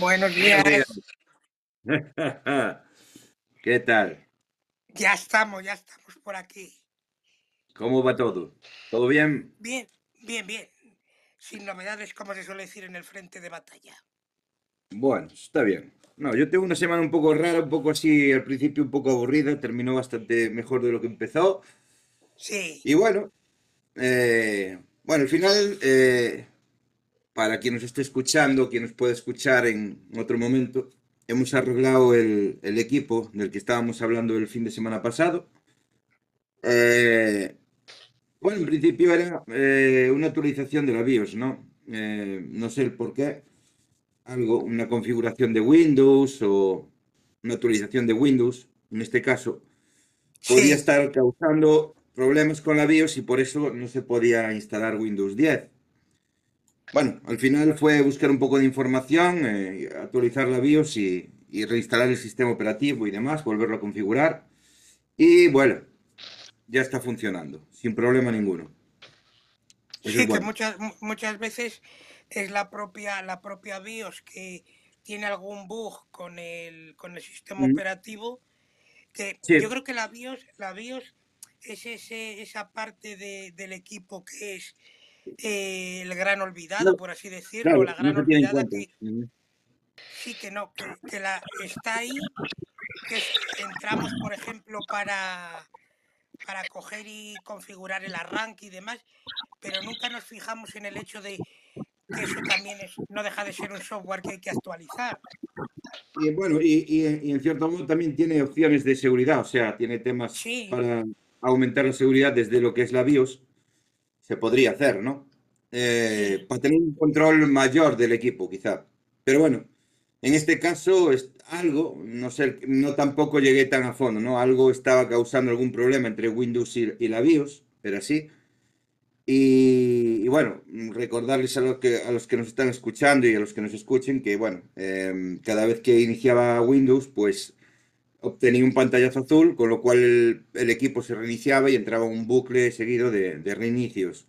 Buenos días. ¿Qué tal? Ya estamos, ya estamos por aquí. ¿Cómo va todo? ¿Todo bien? Bien, bien, bien. Sin novedades, como se suele decir en el frente de batalla. Bueno, está bien. No, yo tengo una semana un poco rara, un poco así, al principio un poco aburrida, terminó bastante mejor de lo que empezó. Sí. Y bueno, eh, bueno, al final, eh, para quien nos esté escuchando, quien nos pueda escuchar en otro momento, hemos arreglado el, el equipo del que estábamos hablando el fin de semana pasado. Eh, bueno, en principio era eh, una actualización de la BIOS, ¿no? Eh, no sé el por qué. Algo, una configuración de Windows o una actualización de Windows, en este caso, podía estar causando problemas con la BIOS y por eso no se podía instalar Windows 10. Bueno, al final fue buscar un poco de información, eh, actualizar la BIOS y, y reinstalar el sistema operativo y demás, volverlo a configurar. Y bueno, ya está funcionando, sin problema ninguno. Eso Sí, es que bueno. muchas, mu- muchas veces es la propia, la propia BIOS que tiene algún bug con el, con el sistema Mm, operativo. Que Sí, yo creo que la BIOS, la BIOS es ese, esa parte de- del equipo que es eh, el gran olvidado, no, por así decirlo, claro, la gran olvidada que sí que no, que, que la está ahí, que entramos, por ejemplo, para, para coger y configurar el arranque y demás, pero nunca nos fijamos en el hecho de que eso también es, no deja de ser un software que hay que actualizar. Y bueno, y, y- y en cierto modo también tiene opciones de seguridad, o sea, tiene temas Sí, para aumentar la seguridad desde lo que es la BIOS, se podría hacer, ¿no? Eh, para tener un control mayor del equipo, quizá. Pero bueno, en este caso es algo, no sé, no tampoco llegué tan a fondo, ¿no? Algo estaba causando algún problema entre Windows y, la BIOS, era así. Y, bueno, recordarles a los que, a los que nos están escuchando y a los que nos escuchen que, bueno, em, cada vez que iniciaba Windows, pues obtenía un pantallazo azul, con lo cual el, el equipo se reiniciaba y entraba un bucle seguido de, de reinicios.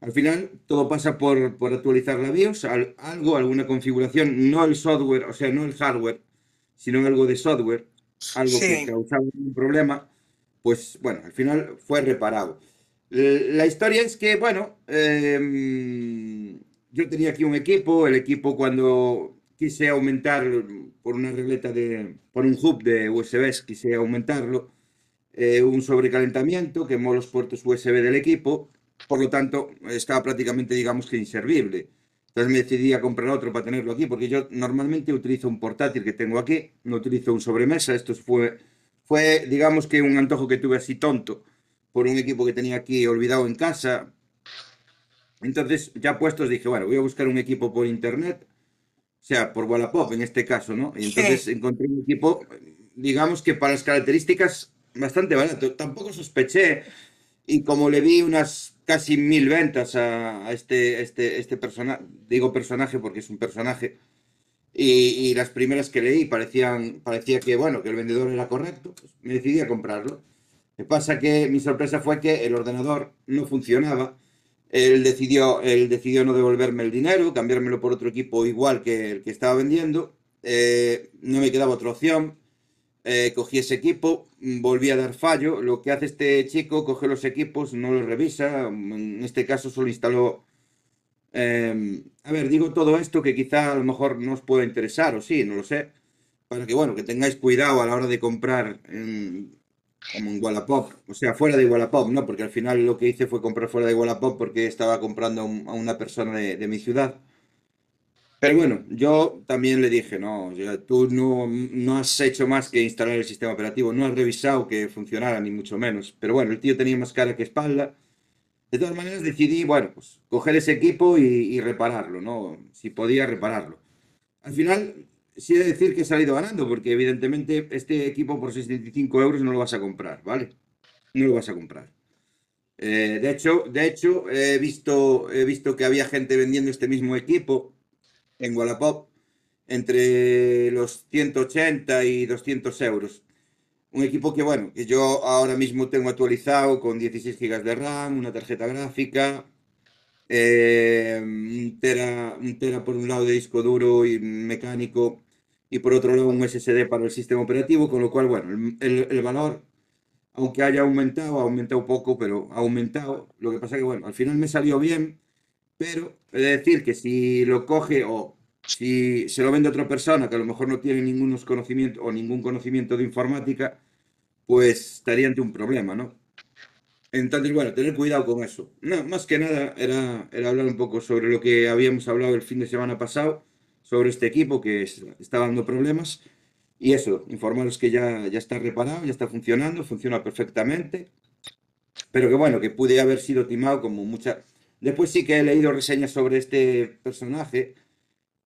Al final, todo pasa por, por actualizar la BIOS, al- algo, alguna configuración, no el software, o sea, no el hardware, sino algo de software, algo que causaba un problema, pues bueno, al final fue reparado. La historia es que, bueno, em, yo tenía aquí un equipo, el equipo cuando quise aumentar por una regleta de, por un hub de USBs, quise aumentarlo, eh, un sobrecalentamiento, quemó los puertos USB del equipo, por lo tanto estaba prácticamente, digamos que inservible. Entonces me decidí a comprar otro para tenerlo aquí, porque yo normalmente utilizo un portátil que tengo aquí, no utilizo un sobremesa. Esto fue, fue, digamos que un antojo que tuve así tonto por un equipo que tenía aquí olvidado en casa. Entonces, ya puestos, dije, bueno, voy a buscar un equipo por internet, o sea, por Wallapop en este caso, ¿no? Y entonces sí, encontré un equipo, digamos que para las características bastante barato. Tampoco sospeché, y como le vi unas casi mil ventas a, a este, este, este personaje, digo personaje porque es un personaje, y, y las primeras que leí parecían, parecía que, bueno, que el vendedor era correcto, pues me decidí a comprarlo. Lo que pasa que mi sorpresa fue que el ordenador no funcionaba. Él decidió, él decidió no devolverme el dinero, cambiármelo por otro equipo igual que el que estaba vendiendo. Eh, no me quedaba otra opción. Eh, cogí ese equipo, volví a dar fallo. Lo que hace este chico, coge los equipos, no los revisa. En este caso solo instaló Em, a ver, digo todo esto que quizá a lo mejor no os pueda interesar, o sí, no lo sé, para que, bueno, que tengáis cuidado a la hora de comprar en, como en Wallapop, o sea, fuera de Wallapop, ¿no? Porque al final lo que hice fue comprar fuera de Wallapop porque estaba comprando a, una persona de, mi ciudad. Pero bueno, yo también le dije, no, tú no, no has hecho más que instalar el sistema operativo, no has revisado que funcionara, ni mucho menos. Pero bueno, el tío tenía más cara que espalda. De todas maneras decidí, bueno, pues coger ese equipo y, y repararlo, ¿no? Si podía repararlo. Al final sí he de decir que he salido ganando, porque evidentemente este equipo por 65 euros no lo vas a comprar, ¿vale? No lo vas a comprar. Eh, de hecho, de hecho he, visto, he visto que había gente vendiendo este mismo equipo en Wallapop entre los 180 y 200 euros. Un equipo que, bueno, que yo ahora mismo tengo actualizado con 16 GB de RAM, una tarjeta gráfica, eh, un, un tera por un lado de disco duro y mecánico y por otro lado un SSD para el sistema operativo, con lo cual, bueno, el, el valor, aunque haya aumentado, ha aumentado poco, pero ha aumentado. Lo que pasa que, bueno, al final me salió bien, pero he de decir que si lo coge o si se lo vende a otra persona que a lo mejor no tiene ningún conocimiento o ningún conocimiento de informática, pues estaría ante un problema, ¿no? Entonces, bueno, tener cuidado con eso. No, más que nada era, era hablar un poco sobre lo que habíamos hablado el fin de semana pasado, sobre este equipo que está dando problemas. Y eso, informaros que ya, ya está reparado, ya está funcionando, funciona perfectamente. Pero que bueno, que pude haber sido timado como mucha... Después sí que he leído reseñas sobre este personaje.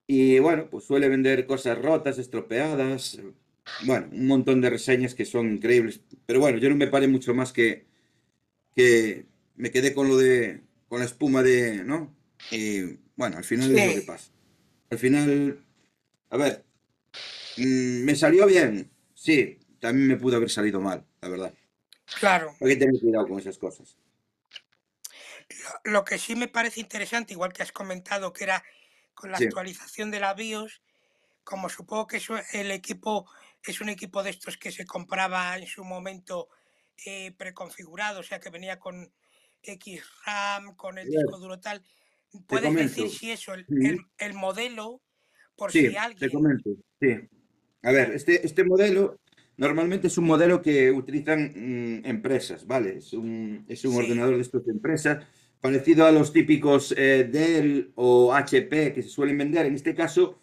Y bueno, pues suele vender cosas rotas, estropeadas. Bueno, un montón de reseñas que son increíbles. Pero bueno, yo no me paré mucho más que que me quedé con lo de, con la espuma de, ¿no? Y bueno, al final es lo que pasa. Al final, a ver, mm, me salió bien, sí, también me pudo haber salido mal, la verdad. Claro. Hay que tener cuidado con esas cosas. Lo, que sí me parece interesante, igual que has comentado, que era con la actualización de la BIOS, como supongo que el equipo es un equipo de estos que se compraba en su momento eh, preconfigurado, o sea que venía con X RAM, con el disco duro tal. ¿Puedes decir si eso, el, el, modelo, por si alguien... Te comento, sí. A ver, este, este modelo normalmente es un modelo que utilizan mm, empresas, ¿vale? Es un, es un ordenador de estas empresas, parecido a los típicos eh, Dell o HP que se suelen vender. En este caso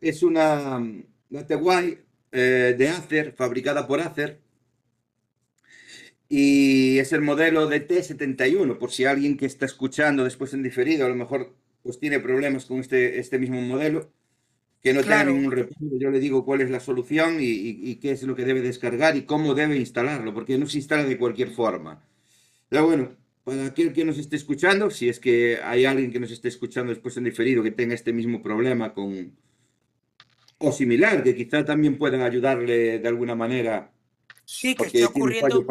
es una, una TY eh, de Acer, fabricada por Acer, y es el modelo de T71, por si alguien que está escuchando después en diferido a lo mejor pues tiene problemas con este, este mismo modelo, que no tiene ningún repuesto, yo le digo cuál es la solución y, qué es lo que debe descargar y cómo debe instalarlo, porque no se instala de cualquier forma. Pero bueno, para aquel que nos esté escuchando, si es que hay alguien que nos esté escuchando después en diferido que tenga este mismo problema con o similar, que quizá también puedan ayudarle de alguna manera Sí, que esté ocurriendo.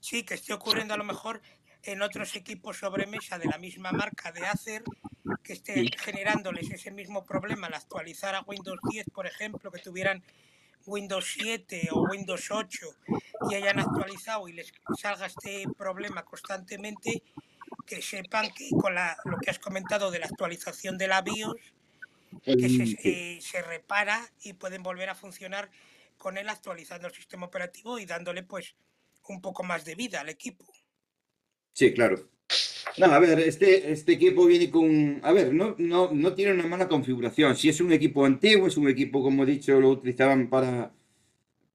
sí. que esté ocurriendo a lo mejor en otros equipos sobremesa de la misma marca de Acer que esté generándoles ese mismo problema al actualizar a Windows 10, por ejemplo, que tuvieran Windows 7 o Windows 8 y hayan actualizado y les salga este problema constantemente, que sepan que con la, lo que has comentado de la actualización de la BIOS, que se, eh, se repara y pueden volver a funcionar con él actualizando el sistema operativo y dándole pues un poco más de vida al equipo. Sí, claro. No, a ver, este, este equipo viene con... A ver, no, no, no tiene una mala configuración. Si es un equipo antiguo, es un equipo, como he dicho, lo utilizaban para...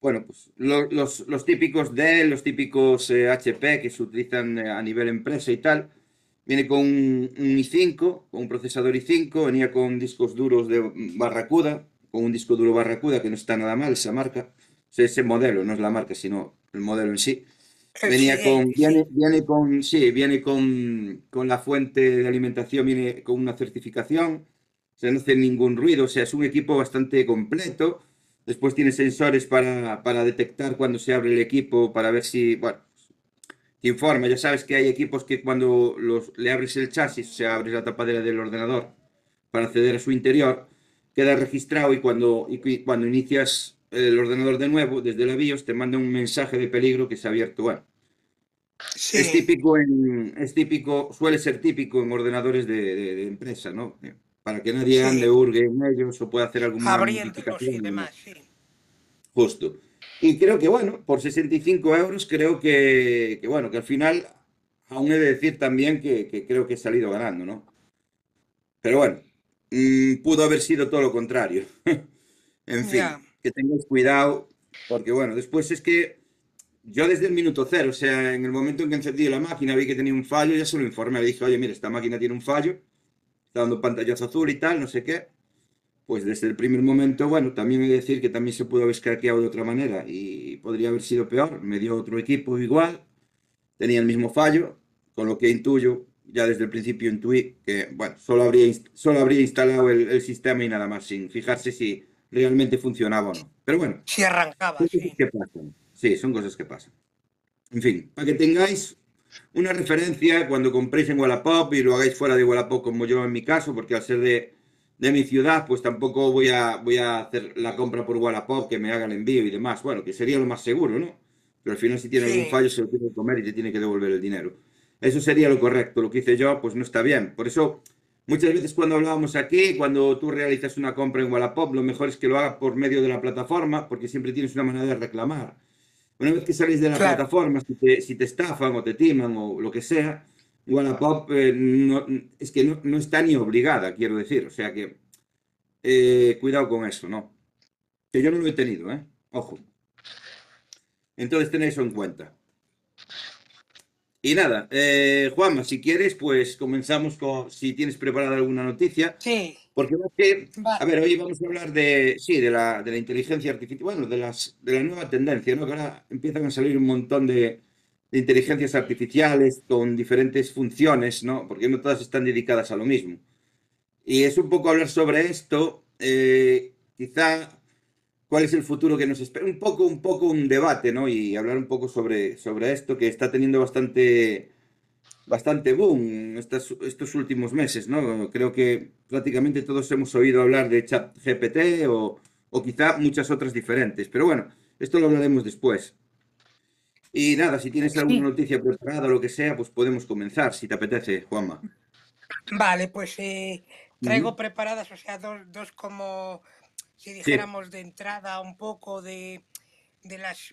Bueno, pues los, los, típicos Dell, los típicos HP eh, que se utilizan eh, a nivel empresa y tal. Viene con un, un i5, con un procesador i5, venía con discos duros de Barracuda, con un disco duro Barracuda, que no está nada mal esa marca, ese modelo, no es la marca, sino el modelo en sí. Venía con, viene, viene con, sí, viene con, con la fuente de alimentación, viene con una certificación, o sea, no hace ningún ruido, o sea, es un equipo bastante completo. Después tiene sensores para, para detectar cuando se abre el equipo, para ver si, bueno, te informa. Ya sabes que hay equipos que cuando los, le abres el chasis, o sea, abres la tapadera del ordenador para acceder a su interior, queda registrado y cuando, y cuando inicias el ordenador de nuevo, desde la BIOS, te manda un mensaje de peligro que se ha abierto. Bueno, Es típico, en, es típico, suele ser típico en ordenadores de, empresa, ¿no? Para que nadie ande, hurgue en ellos o pueda hacer alguna modificación. y demás, sí. Justo. Y creo que, bueno, por 65 euros creo que, bueno, que al final aún he de decir también que, creo que he salido ganando, ¿no? Pero bueno, pudo haber sido todo lo contrario. en fin, que tengáis cuidado, porque bueno, después es que yo desde el minuto cero, o sea, en el momento en que encendí la máquina, vi que tenía un fallo, ya se lo informé, le dije, oye, mira, esta máquina tiene un fallo, está dando pantallazo azul y tal, no sé qué. Pues desde el primer momento, bueno, también he de decir que también se pudo haber escaqueado de otra manera y podría haber sido peor. Me dio otro equipo igual, tenía el mismo fallo, con lo que intuyo, ya desde el principio intuí que, bueno, solo habría, solo habría instalado el, sistema y nada más, sin fijarse si realmente funcionaba o no. Pero bueno. Si arrancaba, sí. Sí, son cosas que pasan. En fin, para que tengáis una referencia cuando compréis en Wallapop y lo hagáis fuera de Wallapop como yo en mi caso, porque al ser de, mi ciudad, pues tampoco voy a, voy a hacer la compra por Wallapop, que me haga el envío y demás. Bueno, que sería lo más seguro, ¿no? Pero al final si tiene algún fallo se lo tiene que comer y te tiene que devolver el dinero. Eso sería lo correcto. Lo que hice yo, pues no está bien. Por eso, muchas veces cuando hablábamos aquí, cuando tú realizas una compra en Wallapop, lo mejor es que lo hagas por medio de la plataforma, porque siempre tienes una manera de reclamar una vez que salís de la plataforma, si te, estafan o te timan o lo que sea, Wallapop eh, no, es que no, está ni obligada, quiero decir. O sea que eh, cuidado con eso, ¿no? Que yo no lo he tenido, ¿eh? Ojo. Entonces tenéis eso en cuenta. Y nada, eh, Juanma, si quieres, pues comenzamos con si tienes preparada alguna noticia. Sí. Porque que, a ver, hoy vamos a hablar de, sí, de la, de la inteligencia artificial, bueno, de, las, de la nueva tendencia, ¿no? Que ahora empiezan a salir un montón de, de inteligencias artificiales con diferentes funciones, ¿no? Porque no todas están dedicadas a lo mismo. Y es un poco hablar sobre esto, eh, quizá cuál es el futuro que nos espera, un poco, un poco un debate, ¿no? Y hablar un poco sobre, sobre esto que está teniendo bastante bastante boom estos, estos últimos meses, ¿no? Creo que prácticamente todos hemos oído hablar de ChatGPT o, o quizá muchas otras diferentes. Pero bueno, esto lo hablaremos después. Y nada, si tienes alguna noticia preparada o lo que sea, pues podemos comenzar, si te apetece, Juanma. Vale, pues eh, traigo preparadas, o sea, dos, dos como, si dijéramos de entrada, un poco de, de las,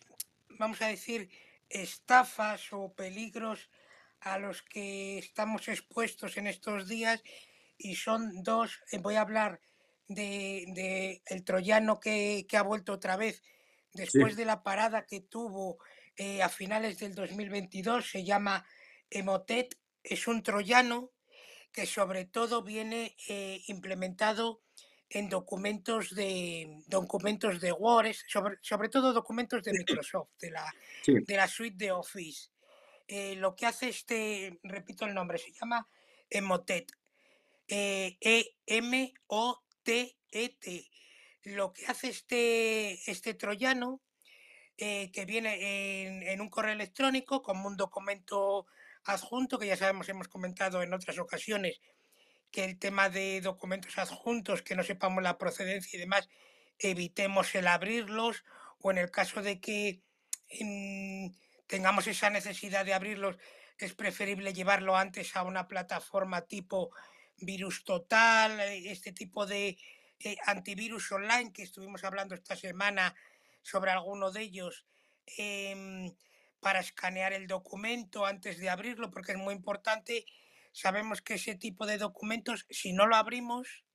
vamos a decir, estafas o peligros a los que estamos expuestos en estos días y son dos, eh, voy a hablar de, el troyano que, ha vuelto otra vez después de la parada que tuvo eh, a finales del 2022, se llama Emotet, es un troyano que sobre todo viene eh, implementado en documentos de documentos de Word, sobre, sobre todo documentos de Microsoft, de la, de la suite de Office. Eh, lo que hace este, repito el nombre, se llama Emotet. E-M-O-T-E-T. E lo que hace este, este troyano, eh, que viene en, un correo electrónico como un documento adjunto, que ya sabemos, hemos comentado en otras ocasiones, que el tema de documentos adjuntos, que no sepamos la procedencia y demás, evitemos el abrirlos, o en el caso de que tengamos esa necesidad de abrirlos, es preferible llevarlo antes a una plataforma tipo Virus Total, eh, este tipo de eh, antivirus online que estuvimos hablando esta semana sobre alguno de ellos, em, para escanear el documento antes de abrirlo, porque es muy importante. Sabemos que ese tipo de documentos, si no lo abrimos,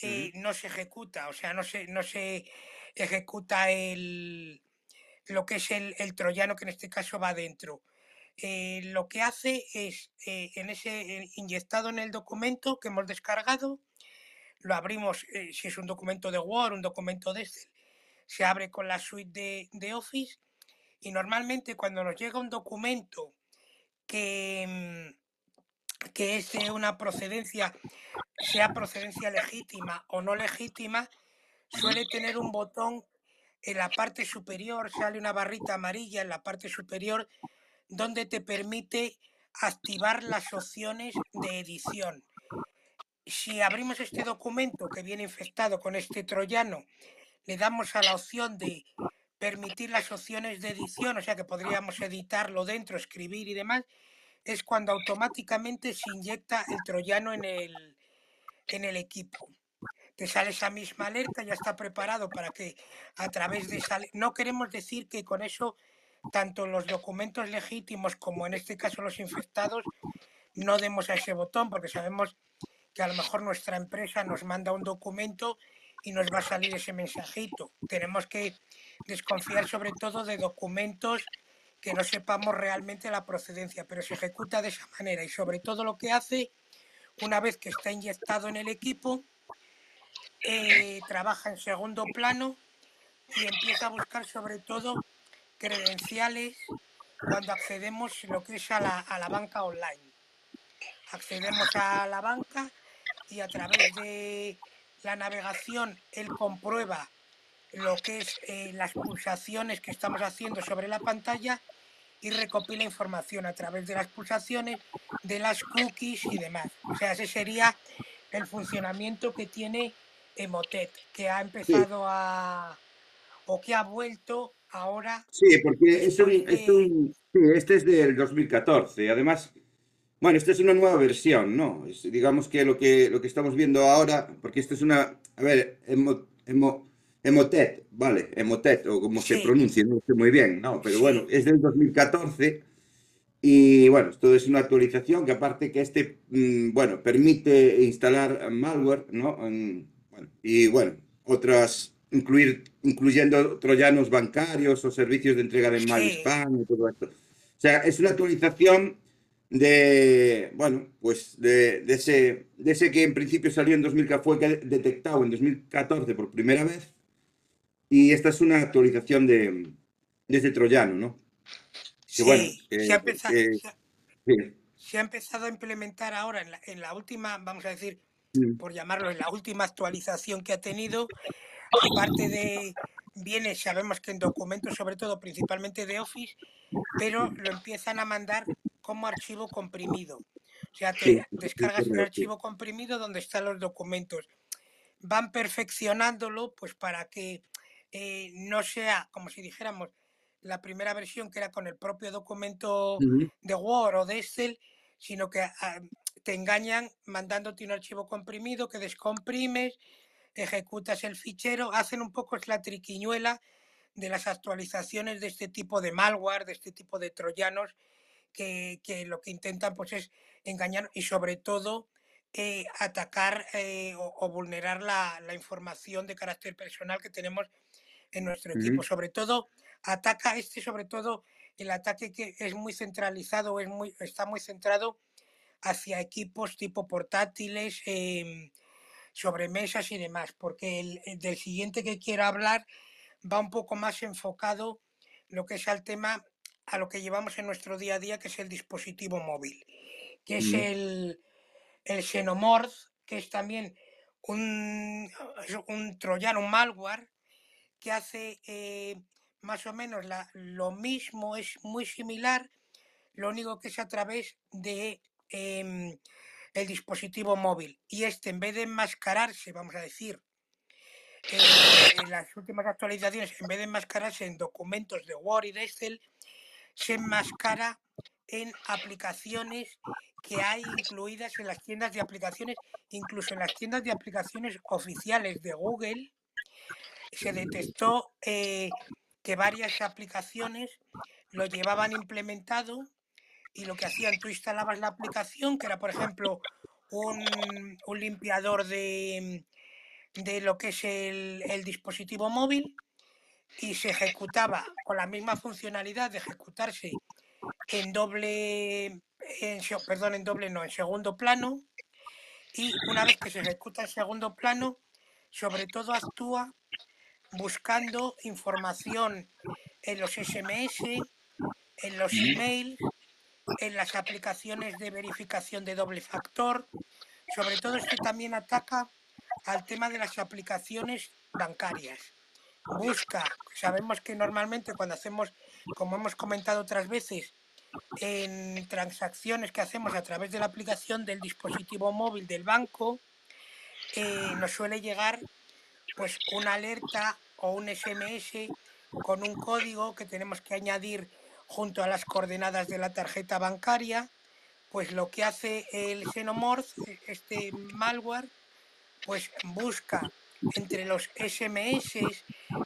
eh, no se ejecuta, o sea, no se, no se ejecuta el, lo que es el, troyano que en este caso va dentro. Eh, lo que hace es, eh, en ese inyectado en el documento que hemos descargado, lo abrimos, si es un documento de Word, un documento de Excel, se abre con la suite de, Office y normalmente cuando nos llega un documento que, mm, que es una procedencia, sea procedencia legítima o no legítima, suele tener un botón en la parte superior sale una barrita amarilla en la parte superior donde te permite activar las opciones de edición. Si abrimos este documento que viene infectado con este troyano, le damos a la opción de permitir las opciones de edición, o sea que podríamos editarlo dentro, escribir y demás, es cuando automáticamente se inyecta el troyano en el, en el equipo. Te sale esa misma alerta, ya está preparado para que a través de esa... No queremos decir que con eso tanto los documentos legítimos como en este caso los infectados no demos a ese botón porque sabemos que a lo mejor nuestra empresa nos manda un documento y nos va a salir ese mensajito. Tenemos que desconfiar sobre todo de documentos que no sepamos realmente la procedencia, pero se ejecuta de esa manera y sobre todo lo que hace, una vez que está inyectado en el equipo, eh, trabaja en segundo plano y empieza a buscar sobre todo credenciales cuando accedemos lo que es a la, a la banca online. Accedemos a la banca y a través de la navegación él comprueba lo que es eh, las pulsaciones que estamos haciendo sobre la pantalla y recopila información a través de las pulsaciones, de las cookies y demás. O sea, ese sería el funcionamiento que tiene Emotet, que ha empezado a o que ha vuelto ahora. Sí, porque es un, es un, sí, este es del 2014. Además, bueno, esta es una nueva versión, ¿no? Es, digamos que lo, que lo que estamos viendo ahora, porque esta es una, a ver, emo, emo, Emotet, vale, Emotet, o como se pronuncia, no sé muy bien, ¿no? Pero bueno, es del 2014 y bueno, esto es una actualización que aparte que este, mm, bueno, permite instalar malware, ¿no? bueno, y bueno, otras, incluir, incluyendo troyanos bancarios o servicios de entrega de mal spam y todo esto. O sea, es una actualización de, bueno, pues de, de, ese, de ese que en principio salió en 2000, fue detectado en 2014 por primera vez. Y esta es una actualización de, de ese troyano, ¿no? sí, bueno, se, ha empezado, se, ha, empezado, a implementar ahora en la, en la última, vamos a decir, mm. por llamarlo, en la última actualización que ha tenido, aparte de viene, sabemos que en documentos, sobre todo principalmente de Office, pero lo empiezan a mandar como archivo comprimido. O sea, te descargas un archivo comprimido donde están los documentos. Van perfeccionándolo pues para que eh, no sea, como si dijéramos, la primera versión que era con el propio documento de Word o de Excel, sino que ah, te engañan mandándote un archivo comprimido que descomprimes, ejecutas el fichero, hacen un poco es la triquiñuela de las actualizaciones de este tipo de malware, de este tipo de troyanos que, lo que intentan pues es engañar y sobre todo eh, atacar eh, o, vulnerar la, información de carácter personal que tenemos en nuestro equipo. Sobre todo, ataca este, sobre todo, el ataque que es muy centralizado, es muy, está muy centrado hacia equipos tipo portátiles, eh, sobremesas y demás, porque el, del siguiente que quiero hablar va un poco más enfocado lo que es al tema a lo que llevamos en nuestro día a día, que es el dispositivo móvil, que es el, el Xenomorph, que es también un, un troyano, un malware, que hace eh, más o menos la, lo mismo, es muy similar, lo único que es a través de em, el dispositivo móvil. Y este, en vez de enmascararse, vamos a decir, eh, en las últimas actualizaciones, en vez de enmascararse en documentos de Word y de Excel, se enmascara en aplicaciones que hay incluidas en las tiendas de aplicaciones, incluso en las tiendas de aplicaciones oficiales de Google, se detectó eh, que varias aplicaciones lo llevaban implementado y lo que hacían, tú instalabas la aplicación, que era por ejemplo un, limpiador de, de, lo que es el, dispositivo móvil, y se ejecutaba con la misma funcionalidad de ejecutarse en doble, en, perdón, en doble no, en segundo plano. Y una vez que se ejecuta en segundo plano, sobre todo actúa buscando información en los SMS, en los emails, en las aplicaciones de verificación de doble factor. Sobre todo esto también ataca al tema de las aplicaciones bancarias busca, sabemos que normalmente cuando hacemos, como hemos comentado otras veces, en transacciones que hacemos a través de la aplicación del dispositivo móvil del banco, eh, nos suele llegar pues una alerta o un SMS con un código que tenemos que añadir junto a las coordenadas de la tarjeta bancaria, pues lo que hace el Xenomorph, este malware, pues busca entre los SMS,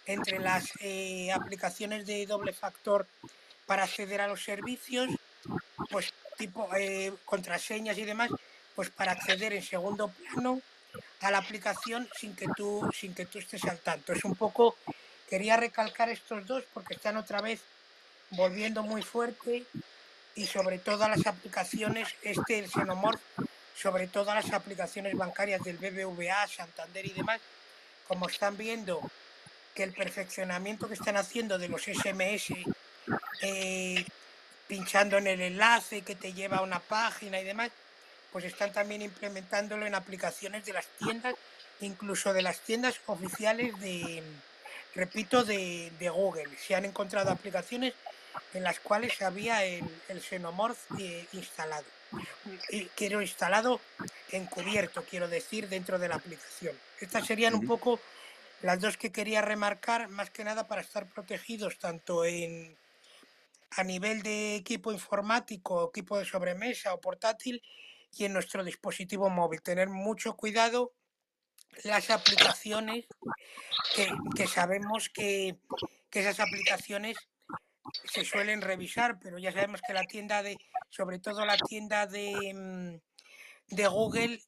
entre las eh, aplicaciones de doble factor para acceder a los servicios, pues tipo eh, contraseñas y demás, pues para acceder en segundo plano a la aplicación sin que tú sin que tú estés al tanto. Es un poco quería recalcar estos dos porque están otra vez volviendo muy fuerte y sobre todo las aplicaciones este el Xenomorph sobre todo las aplicaciones bancarias del BBVA, Santander y demás, como están viendo que el perfeccionamiento que están haciendo de los SMS, eh, pinchando en el enlace que te lleva a una página y demás, pues están también implementándolo en aplicaciones de las tiendas, incluso de las tiendas oficiales de, repito, de, Google. Se han encontrado aplicaciones en las cuales había el, el Xenomorph eh, instalado. Y quiero instalado encubierto, quiero decir, dentro de la aplicación. Estas serían un poco las dos que quería remarcar, más que nada para estar protegidos tanto en a nivel de equipo informático, equipo de sobremesa o portátil y en nuestro dispositivo móvil. Tener mucho cuidado las aplicaciones que, sabemos que, esas aplicaciones se suelen revisar, pero ya sabemos que la tienda de, sobre todo la tienda de, mm, de Google,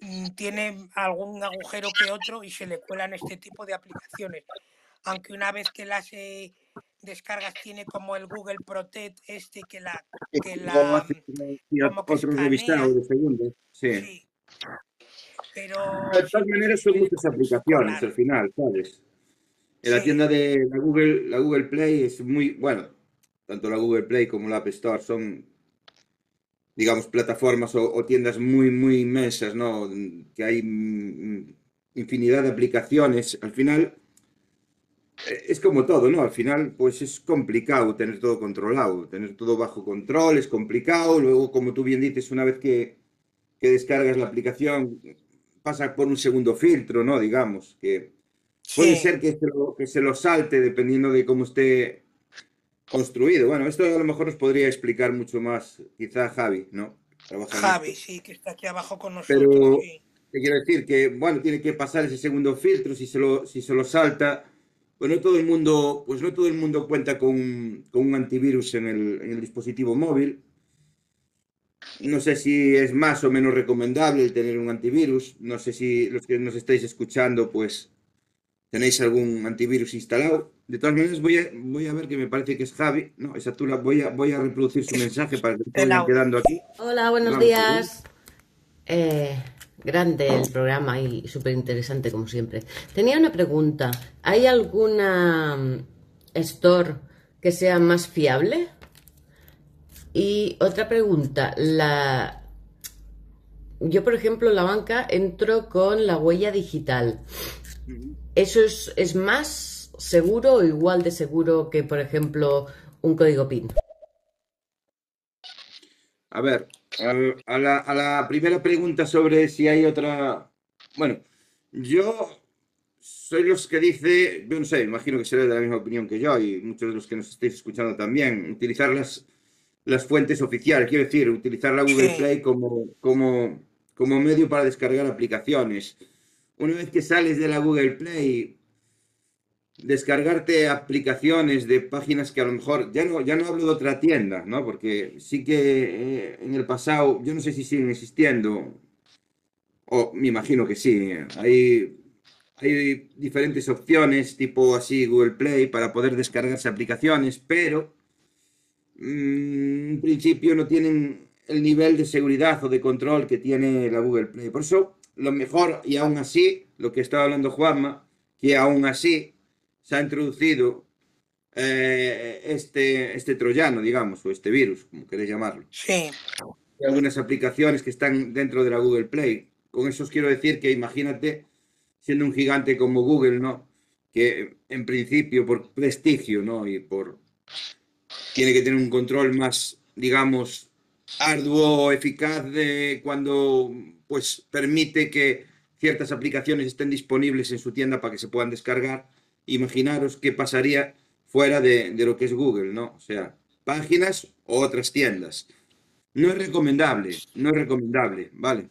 mm, tiene algún agujero que otro y se le cuelan este tipo de aplicaciones. Aunque una vez que las eh, descargas tiene como el Google Protect este que la que la como que otro revisado de segundos. Sí. Pero de todas maneras son muchas aplicaciones al final, ¿sabes? En la tienda de la Google, la Google Play es muy, bueno, tanto la Google Play como la App Store son, digamos, plataformas o, o tiendas muy, muy inmensas, ¿no? Que hay infinidad de aplicaciones. Al final, es como todo, ¿no? Al final, pues es complicado tener todo controlado, tener todo bajo control, es complicado. Luego, como tú bien dices, una vez que, descargas la aplicación, pasa por un segundo filtro, ¿no? Digamos, que puede ser que se, lo, que se lo salte dependiendo de cómo esté construido. Bueno, esto a lo mejor nos podría explicar mucho más, quizá Javi, ¿no? Javi, sí, que está aquí abajo con nosotros. Pero, te quiero decir que, bueno, tiene que pasar ese segundo filtro, si se lo, si se lo salta pues no todo el mundo, pues no todo el mundo cuenta con, un antivirus en el, dispositivo móvil. No sé si es más o menos recomendable el tener un antivirus. No sé si los que nos estáis escuchando, pues tenéis algún antivirus instalado. De todas maneras, voy a, voy a ver que me parece que es Javi. No, esa tú la voy a, voy a reproducir su mensaje para que estén quedando aquí. Hola, buenos días. Eh, grande el programa y súper interesante como siempre. Tenía una pregunta. ¿Hay alguna mm, store que sea más fiable? Y otra pregunta, la yo por ejemplo la banca entro con la huella digital. ¿Eso es, es más seguro o igual de seguro que por ejemplo un código PIN? A ver, a la, primera pregunta sobre si hay otra... Bueno, yo soy los que dice, yo no sé, imagino que será de la misma opinión que yo y muchos de los que nos estéis escuchando también, utilizar las, las fuentes oficiales, quiero decir, utilizar la Google Play como, como, como medio para descargar aplicaciones. Una vez que sales de la Google Play, descargarte aplicaciones de páginas que a lo mejor, ya no, ya no hablo de otra tienda, ¿no? Porque sí que eh, en el pasado, yo no sé si siguen existiendo, o me imagino que sí, hay, hay diferentes opciones, tipo así Google Play, para poder descargarse aplicaciones, pero mm, en principio no tienen el nivel de seguridad o de control que tiene la Google Play. Por eso, lo mejor, y aún así, lo que estaba hablando Juanma, que aún así se ha introducido eh, este, este troyano, digamos, o este virus, como queréis llamarlo. Sí. Hay algunas aplicaciones que están dentro de la Google Play. Con eso os quiero decir que imagínate, siendo un gigante como Google, ¿no? Que en principio, por prestigio, ¿no? Y por... Tiene que tener un control más, digamos, arduo, eficaz de cuando, pues, permite que ciertas aplicaciones estén disponibles en su tienda para que se puedan descargar imaginaros qué pasaría fuera de, de lo que es Google, ¿no? O sea, páginas o otras tiendas. No es recomendable, no es recomendable, ¿vale?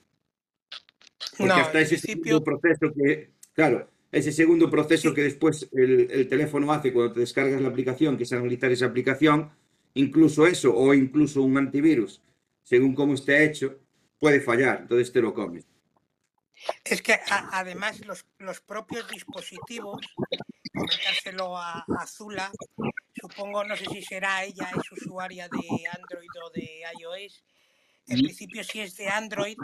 Porque No, hasta ese principio, segundo proceso que, claro, ese segundo proceso que después el, el teléfono hace cuando te descargas la aplicación, que es analizar esa aplicación, incluso eso o incluso un antivirus, según cómo esté hecho, puede fallar, entonces te lo comes. es que a- además los, los propios dispositivos, comentárselo a, a Zula, supongo, no sé si será ella, es usuaria de Android o de iOS. En principio, si es de Android,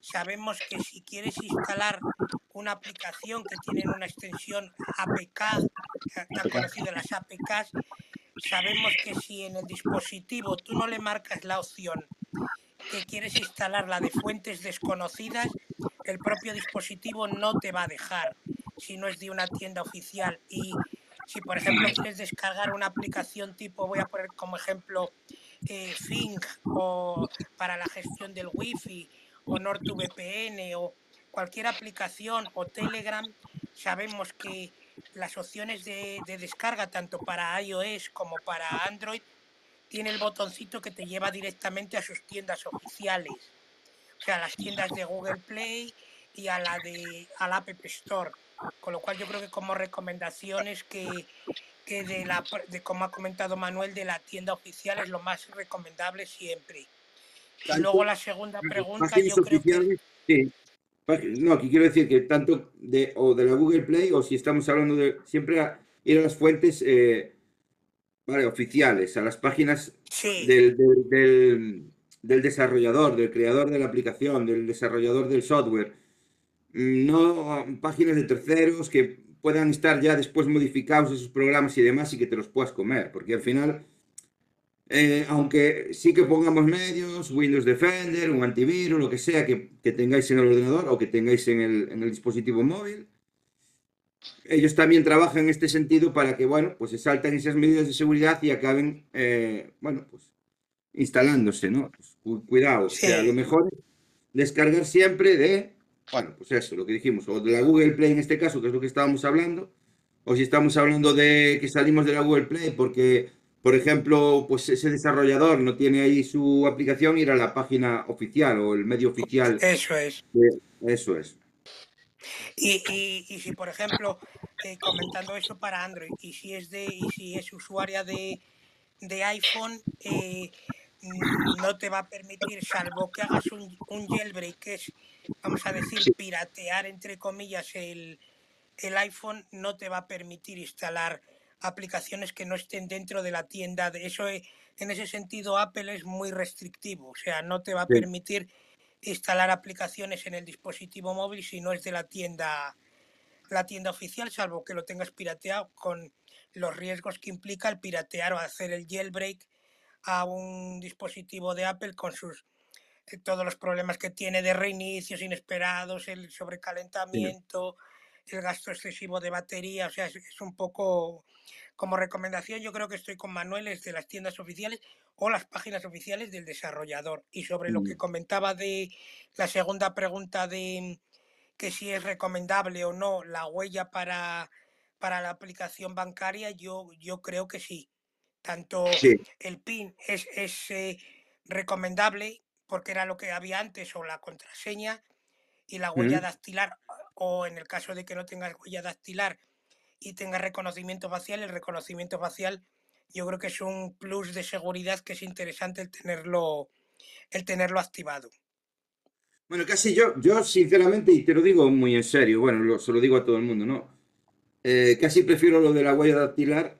sabemos que si quieres instalar una aplicación que tiene una extensión APK, tan conocida las APKs, sabemos que si en el dispositivo tú no le marcas la opción que quieres instalarla de fuentes desconocidas, el propio dispositivo no te va a dejar si no es de una tienda oficial. Y si, por ejemplo, quieres descargar una aplicación tipo, voy a poner como ejemplo, eh, Think o para la gestión del Wi-Fi o NordVPN o cualquier aplicación o Telegram, sabemos que las opciones de, de descarga tanto para iOS como para Android tiene el botoncito que te lleva directamente a sus tiendas oficiales, o sea, a las tiendas de Google Play y a la de a la App Store. Con lo cual yo creo que como recomendaciones que, que de la de como ha comentado Manuel de la tienda oficial es lo más recomendable siempre. Y luego la segunda pregunta yo creo que sí. No, aquí quiero decir que tanto de, o de la Google Play o si estamos hablando de siempre a- ir a las fuentes eh, vale, oficiales, a las páginas sí, del, del- del- del desarrollador, del creador de la aplicación, del desarrollador del software. No páginas de terceros que puedan estar ya después modificados esos programas y demás y que te los puedas comer, porque al final, eh, aunque sí que pongamos medios, Windows Defender, un antivirus, lo que sea que, tengáis en el ordenador o que tengáis en el, dispositivo móvil, ellos también trabajan en este sentido para que, bueno, pues se saltan esas medidas de seguridad y acaben, eh, bueno, pues instalándose, ¿no? Pues, cu- cuidado, o sea, Sí. lo mejor es descargar siempre de, bueno, pues eso, lo que dijimos, o de la Google Play en este caso, que es lo que estábamos hablando, o si estamos hablando de que salimos de la Google Play porque, por ejemplo, pues ese desarrollador no tiene ahí su aplicación, ir a la página oficial o el medio oficial, eso es. de- eso es. Y, y, y si, por ejemplo, eh, comentando eso para Android, y si es de, y si es usuaria de, de iPhone, eh, no te va a permitir, salvo que hagas un, un jailbreak, que es, vamos a decir, piratear entre comillas el, el iPhone, no te va a permitir instalar aplicaciones que no estén dentro de la tienda. De eso, eh, en ese sentido, Apple es muy restrictivo, o sea, no te va a Sí. permitir instalar aplicaciones en el dispositivo móvil si no es de la tienda la tienda oficial, salvo que lo tengas pirateado con los riesgos que implica el piratear o hacer el jailbreak a un dispositivo de Apple con sus eh, todos los problemas que tiene de reinicios inesperados, el sobrecalentamiento, el gasto excesivo de batería, o sea, es, es un poco como recomendación, yo creo que estoy con Manuel, es de las tiendas oficiales o las páginas oficiales del desarrollador. Y sobre lo que Mm. comentaba de la segunda pregunta de que si es recomendable o no la huella para, para la aplicación bancaria, yo, yo creo que sí. Tanto Sí, el PIN es, es eh, recomendable porque era lo que había antes o la contraseña y la huella Mm. dactilar o en el caso de que no tengas huella dactilar y tengas reconocimiento facial, el reconocimiento facial yo creo que es un plus de seguridad que es interesante el tenerlo, el tenerlo activado. Bueno, casi yo, yo sinceramente, y te lo digo muy en serio, bueno, lo- se lo digo a todo el mundo, ¿no? Eh, casi prefiero lo de la huella dactilar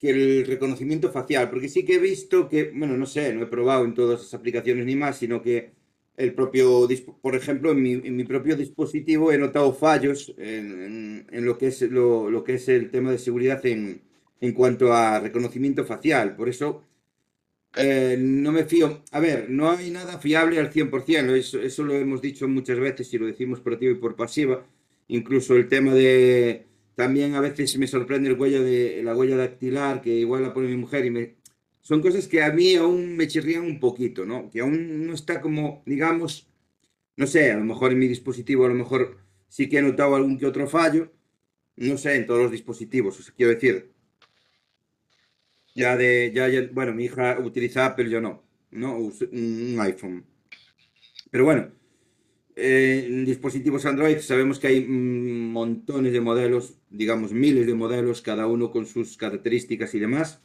que el reconocimiento facial, porque sí que he visto que, bueno, no sé, no he probado en todas esas aplicaciones ni más, sino que el propio, por ejemplo, en mi, en mi propio dispositivo he notado fallos en, en- en lo que es lo, lo que es el tema de seguridad en, en cuanto a reconocimiento facial. Por eso eh, no me fío. A ver, no hay nada fiable al 100%, eso, eso lo hemos dicho muchas veces y lo decimos por activa y por pasiva. Incluso el tema de... También a veces me sorprende el huella de, la huella dactilar, que igual la pone mi mujer y me... Son cosas que a mí aún me chirrían un poquito, ¿no? Que aún no está como, digamos, no sé, a lo mejor en mi dispositivo, a lo mejor sí que he notado algún que otro fallo, no sé, en todos los dispositivos. O quiero decir, ya de, ya, bueno, mi hija utiliza Apple, yo no, no, un iPhone. Pero bueno, eh, en dispositivos Android sabemos que hay montones de modelos, digamos miles de modelos, cada uno con sus características y demás.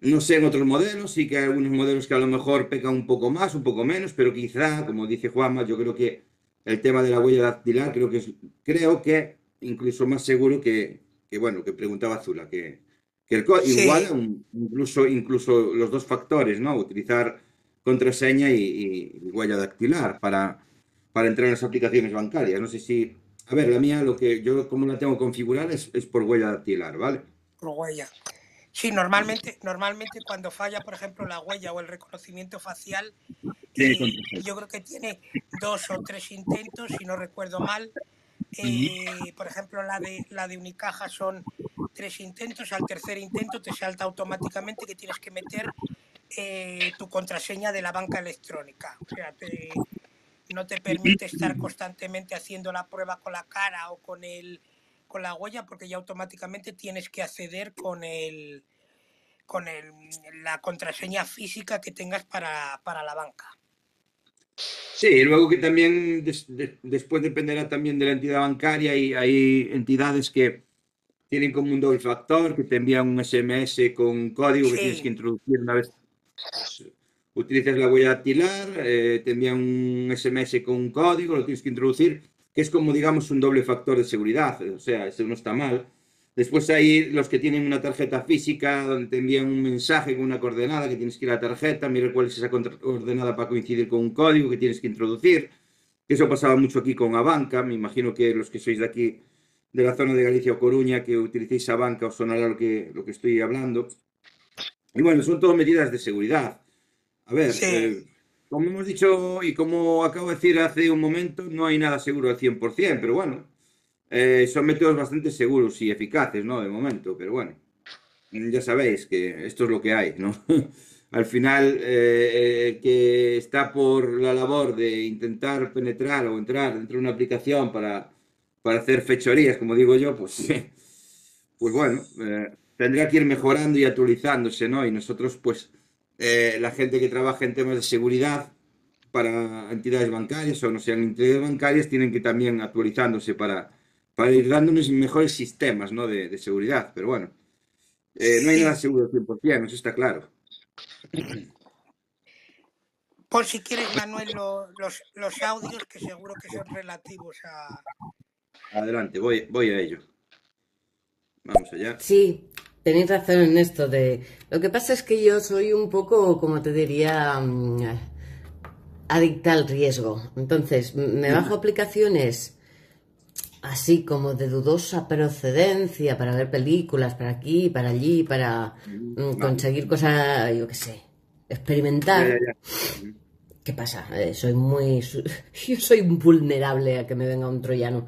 No sé en otros modelos, sí que hay algunos modelos que a lo mejor pecan un poco más, un poco menos, pero quizá, como dice Juanma, yo creo que el tema de la huella dactilar creo que es, creo que incluso más seguro que, que bueno, que preguntaba Zula, que, que el igual incluso, incluso los dos factores, ¿no? Utilizar contraseña y, huella dactilar para, para entrar en las aplicaciones bancarias. No sé si, a ver, la mía, lo que yo como la tengo configurada es, es por huella dactilar, ¿vale? Por huella. Sí, normalmente, normalmente cuando falla, por ejemplo, la huella o el reconocimiento facial, eh, yo creo que tiene dos o tres intentos, si no recuerdo mal. Eh, por ejemplo, la de, la de Unicaja son tres intentos, al tercer intento te salta automáticamente que tienes que meter eh, tu contraseña de la banca electrónica. O sea, no te permite estar constantemente haciendo la prueba con la cara o con el con la huella porque ya automáticamente tienes que acceder con el con el, la contraseña física que tengas para, la banca. Sí, y luego que también después dependerá también de la entidad bancaria y hay entidades que tienen como un doble factor, que te envían un SMS con código que tienes que introducir una vez utilizas la huella dactilar, eh, te envían un SMS con un código, lo tienes que introducir que es como, digamos, un doble factor de seguridad. O sea, eso no está mal. Después hay los que tienen una tarjeta física donde te envían un mensaje con una coordenada que tienes que ir a la tarjeta, mira cuál es esa coordenada para coincidir con un código que tienes que introducir. Eso pasaba mucho aquí con Abanca. Me imagino que los que sois de aquí, de la zona de Galicia o Coruña, que utilicéis Abanca, os sonará lo que, lo que estoy hablando. Y bueno, son todas medidas de seguridad. A ver, eh, como hemos dicho y como acabo de decir hace un momento, no hay nada seguro al 100%, pero bueno, eh, son métodos bastante seguros y eficaces, ¿no? De momento, pero bueno, ya sabéis que esto es lo que hay, ¿no? al final, eh, que está por la labor de intentar penetrar o entrar dentro de una aplicación para, para hacer fechorías, como digo yo, pues, pues bueno, eh, tendría que ir mejorando y actualizándose, ¿no? Y nosotros, pues, eh, la gente que trabaja en temas de seguridad para entidades bancarias o no sean entidades bancarias tienen que también actualizándose para, para ir dándonos mejores sistemas ¿no? de, seguridad. Pero bueno, eh, no hay nada seguro al 100%, eso está claro. Por si quieres, Manuel, los, los audios que seguro que son relativos a... Adelante, voy, voy a ello. Vamos allá. Sí, Tenéis razón en esto de... Lo que pasa es que yo soy un poco, como te diría, mm, adicta al riesgo. Entonces, me bajo aplicaciones así como de dudosa procedencia para ver películas, para aquí, para allí, para mm, conseguir cosas, yo qué sé, experimentar. ¿Qué pasa? Eh, soy muy... Yo soy vulnerable a que me venga un troyano.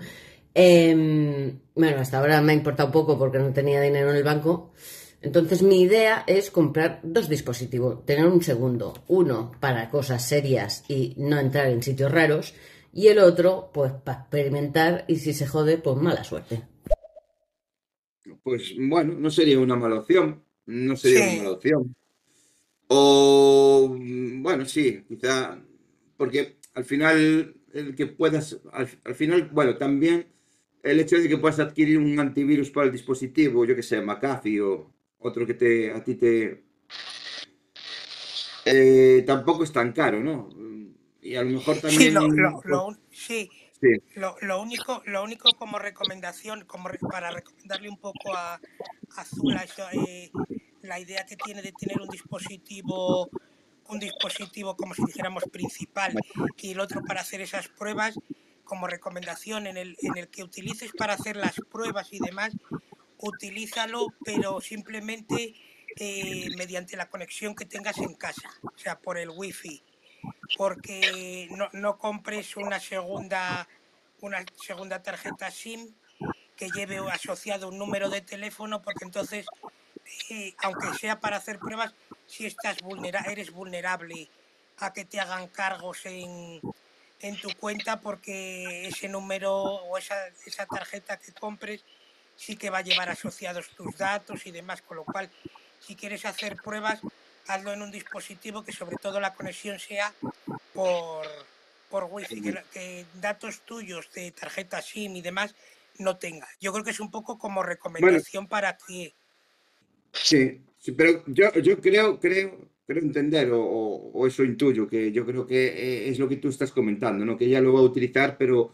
Em, bueno, hasta ahora me ha importado poco porque no tenía dinero en el banco. Entonces mi idea es comprar dos dispositivos, tener un segundo, uno para cosas serias y no entrar en sitios raros y el otro pues para experimentar y si se jode pues mala suerte. Pues bueno, no sería una mala opción, no sería una mala opción. O bueno, sí, quizá porque al final el que puedas, al final, bueno, también el hecho de que puedas adquirir un antivirus para el dispositivo, yo que sé, McAfee o otro que te, a ti te... Eh, tampoco es tan caro, ¿no? Y a lo mejor también... Sí, lo, lo, único, lo único como recomendación, como para recomendarle un poco a, Azula, eh, la idea que tiene de tener un dispositivo un dispositivo como si dijéramos principal y el otro para hacer esas pruebas como recomendación en el, en el que utilices para hacer las pruebas y demás, utilízalo, pero simplemente eh, mediante la conexión que tengas en casa, o sea, por el wifi, porque no, compres una segunda, una segunda tarjeta SIM que lleve asociado un número de teléfono, porque entonces, eh, aunque sea para hacer pruebas, si estás vulnera eres vulnerable a que te hagan cargos en, en tu cuenta porque ese número o esa, esa tarjeta que compres sí que va a llevar asociados tus datos y demás, con lo cual si quieres hacer pruebas, hazlo en un dispositivo que sobre todo la conexión sea por, por wifi, que, que datos tuyos de tarjeta SIM y demás no tenga. Yo creo que es un poco como recomendación para que... Sí, sí, pero yo, yo creo, creo, creo entender, o, o- eso intuyo, que yo creo que eh, es lo que tú estás comentando, ¿no? Que ella lo va a utilizar, pero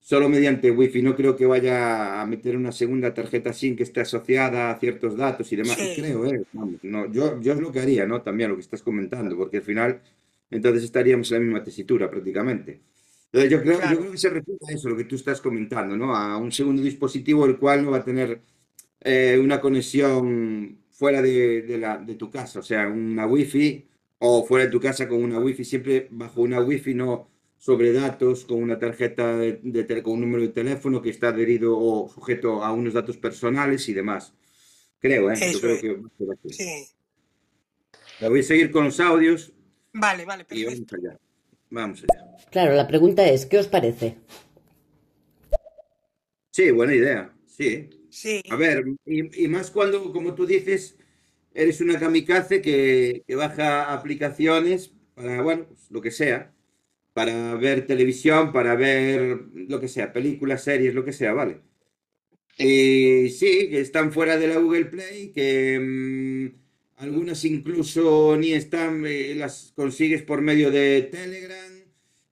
solo mediante Wi-Fi. No creo que vaya a meter una segunda tarjeta SIM que esté asociada a ciertos datos y demás. Sí. Creo, ¿eh? Vamos, no, yo, yo es lo que haría, ¿no? También lo que estás comentando, porque al final entonces estaríamos en la misma tesitura prácticamente. Entonces yo creo, yo Claro. creo que se refiere a eso, lo que tú estás comentando, ¿no? A un segundo dispositivo el cual no va a tener eh, una conexión fuera de, de la, de tu casa, o sea, una wifi o fuera de tu casa con una wifi, siempre bajo una wifi, no sobre datos, con una tarjeta de, de tele- con un número de teléfono que está adherido o sujeto a unos datos personales y demás. Creo, ¿eh? Yo creo es. que va a ser así. Sí. La voy a seguir con los audios Vale, vale, y perfecto. vamos allá. Vamos allá. Claro, la pregunta es, ¿qué os parece? Sí, buena idea. Sí. A ver, y, más cuando, como tú dices, eres una kamikaze que, que baja aplicaciones para, bueno, pues, lo que sea, para ver televisión, para ver lo que sea, películas, series, lo que sea, ¿vale? Y sí, que están fuera de la Google Play, que mm, algunas incluso ni están, eh, las consigues por medio de Telegram.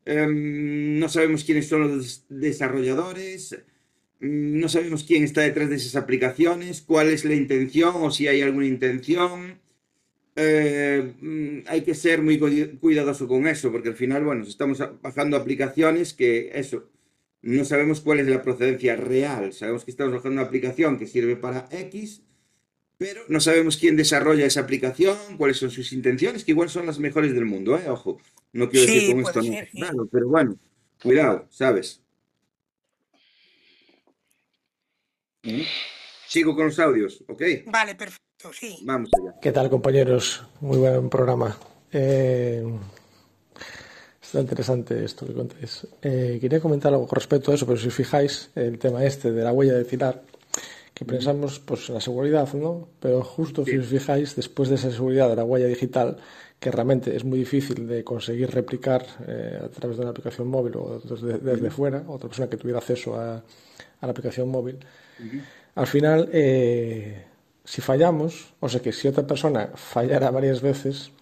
Em, no sabemos quiénes son los desarrolladores. Mm, No sabemos quién está detrás de esas aplicaciones, cuál es la intención o si hay alguna intención. Eh, mm, hay que ser muy cu- cuidadoso con eso, porque al final, bueno, estamos bajando aplicaciones que eso, no sabemos cuál es la procedencia real. Sabemos que estamos bajando una aplicación que sirve para X, pero no sabemos quién desarrolla esa aplicación, cuáles son sus intenciones, que igual son las mejores del mundo, ¿eh? Ojo, no quiero decir con esto no, claro, pero bueno, cuidado, ¿sabes? ¿Mm? Sigo con los audios, ¿ok? Vale, perfecto, sí. Vamos allá. ¿Qué tal, compañeros? Muy buen programa. Eh, está interesante esto que contáis. Eh, quería comentar algo con respecto a eso, pero si os fijáis, el tema este de la huella de tirar, que pensamos pues en la seguridad, ¿no? Pero justo si os fijáis, después de esa seguridad de la huella digital, que realmente es muy difícil de conseguir replicar eh, a través de una aplicación móvil o desde, desde fuera, otra persona que tuviera acceso a, a la aplicación móvil, al final, eh, si fallamos, o sea que si otra persona fallara varias veces,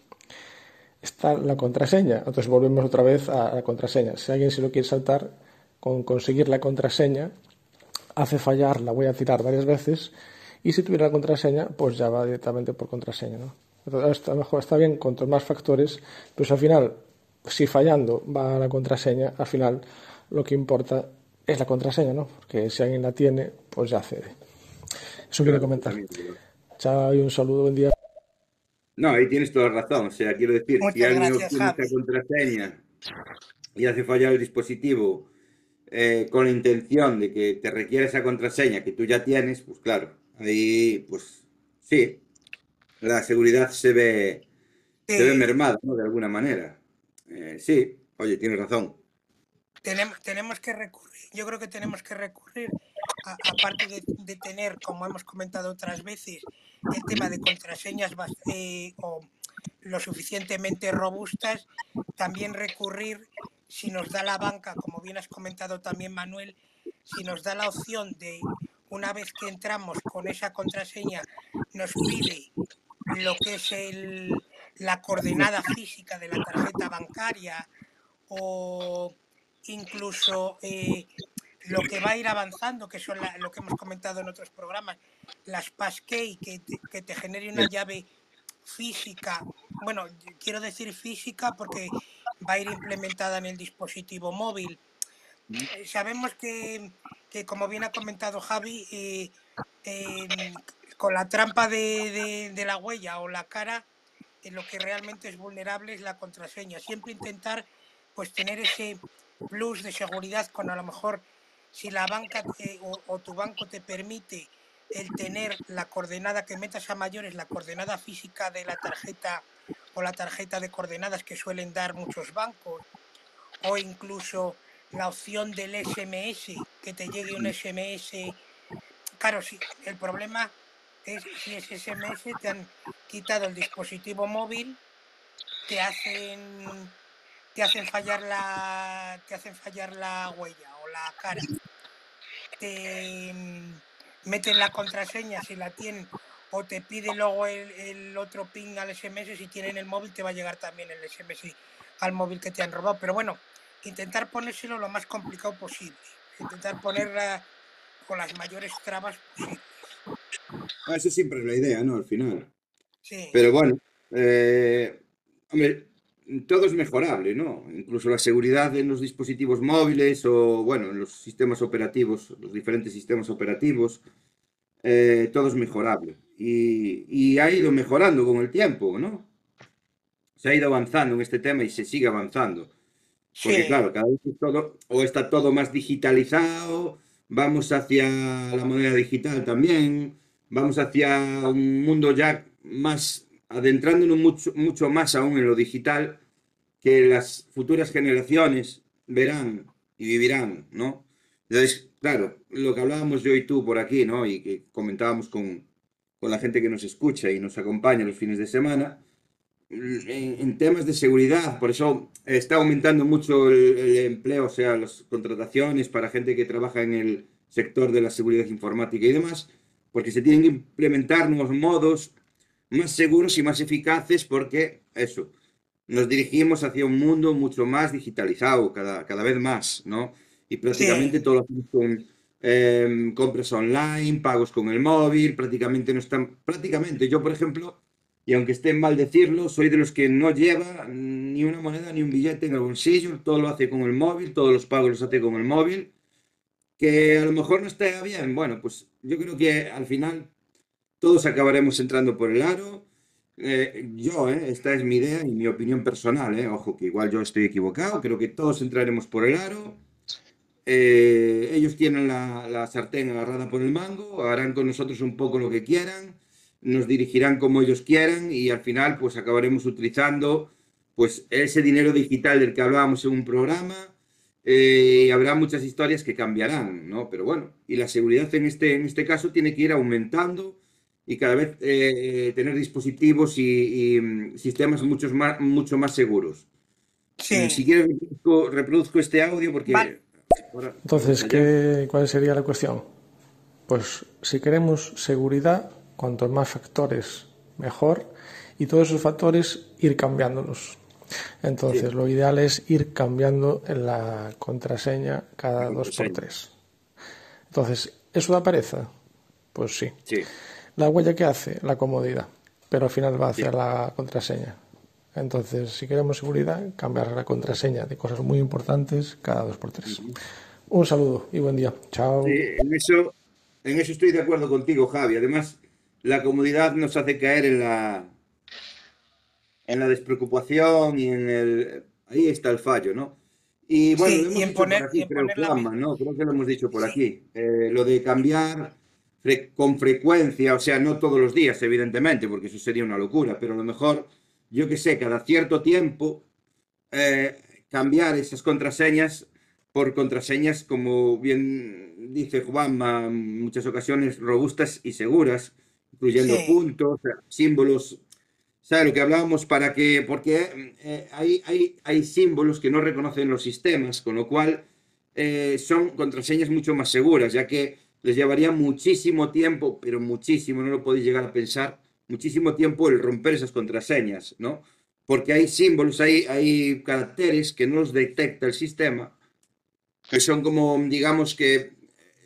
está la contraseña. Entonces volvemos otra vez a la contraseña. Si alguien se lo quiere saltar, con conseguir la contraseña, hace fallar, la voy a tirar varias veces, y si tuviera la contraseña, pues ya va directamente por contraseña. ¿no? Entonces, está, mejor, está bien con más factores, pues al final, si fallando va a la contraseña, al final lo que importa es la contraseña, ¿no? Porque si alguien la tiene, pues ya accede. Eso quiero comentar. Chao y un saludo, buen día. No, ahí tienes toda la razón. O sea, quiero decir, si Muchas alguien gracias, obtiene esta Javi. contraseña y hace fallar el dispositivo eh, con la intención de que te requiera esa contraseña que tú ya tienes, pues claro, ahí, pues sí, la seguridad se ve, se ve Sí. mermada, ¿no? De alguna manera. Eh, sí, oye, tienes razón. tenemos, tenemos que recurrir, yo creo que tenemos que recurrir, aparte de, de tener, como hemos comentado otras veces, el tema de contraseñas eh, o lo suficientemente robustas, también recurrir, si nos da la banca, como bien has comentado también Manuel, si nos da la opción de, una vez que entramos con esa contraseña, nos pide lo que es el, la coordenada física de la tarjeta bancaria o incluso eh, lo que va a ir avanzando, que son la- lo que hemos comentado en otros programas, las passkey, que te, que te genere una llave física, bueno, quiero decir física porque va a ir implementada en el dispositivo móvil. Eh, Sabemos que, que, como bien ha comentado Javi, eh, en- con la trampa de, de- de la huella o la cara, lo que realmente es vulnerable es la contraseña. Siempre intentar pues tener ese plus de seguridad con a lo mejor si la banca te- o, o tu banco te permite el tener la coordenada que metas a mayores, la coordenada física de la tarjeta o la tarjeta de coordenadas que suelen dar muchos bancos, o incluso la opción del SMS, que te llegue un SMS claro, sí, el problema es si es SMS, te han quitado el dispositivo móvil, te hacen te hacen fallar la te hacen fallar la huella o la cara. Te mm, meten la contraseña si la tienen o te pide luego el, otro ping al SMS, si tienen el móvil te va a llegar también el SMS al móvil que te han robado. Pero bueno, intentar ponérselo lo más complicado posible, intentar ponerla con las mayores trabas posibles. Ah, eso siempre es la idea, ¿no? Al final. Sí. Pero bueno, eh, hombre, todo es mejorable, ¿no? Incluso la seguridad en los dispositivos móviles o, bueno, en los sistemas operativos, los diferentes sistemas operativos, eh, todo es mejorable y, ha ido mejorando con el tiempo, ¿no? Se ha ido avanzando en este tema y se sigue avanzando. Porque claro, cada vez todo, o está todo más digitalizado, vamos hacia la moneda digital también, vamos hacia un mundo ya más, adentrándonos mucho, más aún en lo digital, que las futuras generaciones verán y vivirán, ¿no? Entonces, claro, lo que hablábamos yo y tú por aquí, ¿no? Y que comentábamos con, con la gente que nos escucha y nos acompaña los fines de semana, en, temas de seguridad, por eso está aumentando mucho el, empleo, o sea, las contrataciones para gente que trabaja en el sector de la seguridad informática y demás, porque se tienen que implementar nuevos modos más seguros y más eficaces porque eso, nos dirigimos hacia un mundo mucho más digitalizado, cada, cada vez más, ¿no? Y prácticamente todo lo hacemos con Em, compras online, pagos con el móvil, prácticamente no están, prácticamente yo por ejemplo, y aunque esté mal decirlo, soy de los que no lleva ni una moneda ni un billete en el bolsillo, todo lo hace con el móvil, todos los pagos los hace con el móvil, que a lo mejor no está bien, bueno, pues yo creo que al final todos acabaremos entrando por el aro. Eh, yo, eh, esta es mi idea y mi opinión personal, eh, ojo que igual yo estoy equivocado, creo que todos entraremos por el aro eh, ellos tienen la, sartén agarrada por el mango, harán con nosotros un poco lo que quieran, nos dirigirán como ellos quieran y al final pues acabaremos utilizando pues ese dinero digital del que hablábamos en un programa eh, y habrá muchas historias que cambiarán, ¿no? Pero bueno, y la seguridad en este, en este caso tiene que ir aumentando y cada vez eh, tener dispositivos y, mm, sistemas mucho más, mucho más seguros. Si quieres, reproduzco, este audio porque... Entonces, ¿qué, ¿cuál sería la cuestión? Pues si queremos seguridad, cuantos más factores, mejor, y todos esos factores ir cambiándolos. Entonces, lo ideal es ir cambiando la contraseña cada dos por tres. Entonces, ¿eso da pereza? Pues sí. La huella que hace, la comodidad, pero al final va hacia la contraseña. Entonces, si queremos seguridad, cambiar la contraseña de cosas muy importantes cada dos por tres. Un saludo y buen día. Chao. en eso, en eso estoy de acuerdo contigo, Javi. Además, la comodidad nos hace caer en la en la despreocupación y en el ahí está el fallo, ¿no? Y bueno, lo hemos dicho por aquí, creo, ¿no? Creo que lo hemos dicho por aquí. Eh, lo de cambiar con frecuencia, o sea, no todos los días, evidentemente, porque eso sería una locura, pero a lo mejor yo que sé, cada cierto tiempo eh, cambiar esas contraseñas por contraseñas, como bien dice Juanma, en muchas ocasiones robustas y seguras, incluyendo puntos, símbolos, ¿sabes lo que hablábamos? Para que, porque eh, hay, hay, hay, símbolos que no reconocen los sistemas, con lo cual eh, son contraseñas mucho más seguras, ya que les llevaría muchísimo tiempo, pero muchísimo, no lo podéis llegar a pensar, muchísimo tiempo el romper esas contraseñas, ¿no? Porque hay símbolos, hay, hay caracteres que no los detecta el sistema, que son como, digamos que,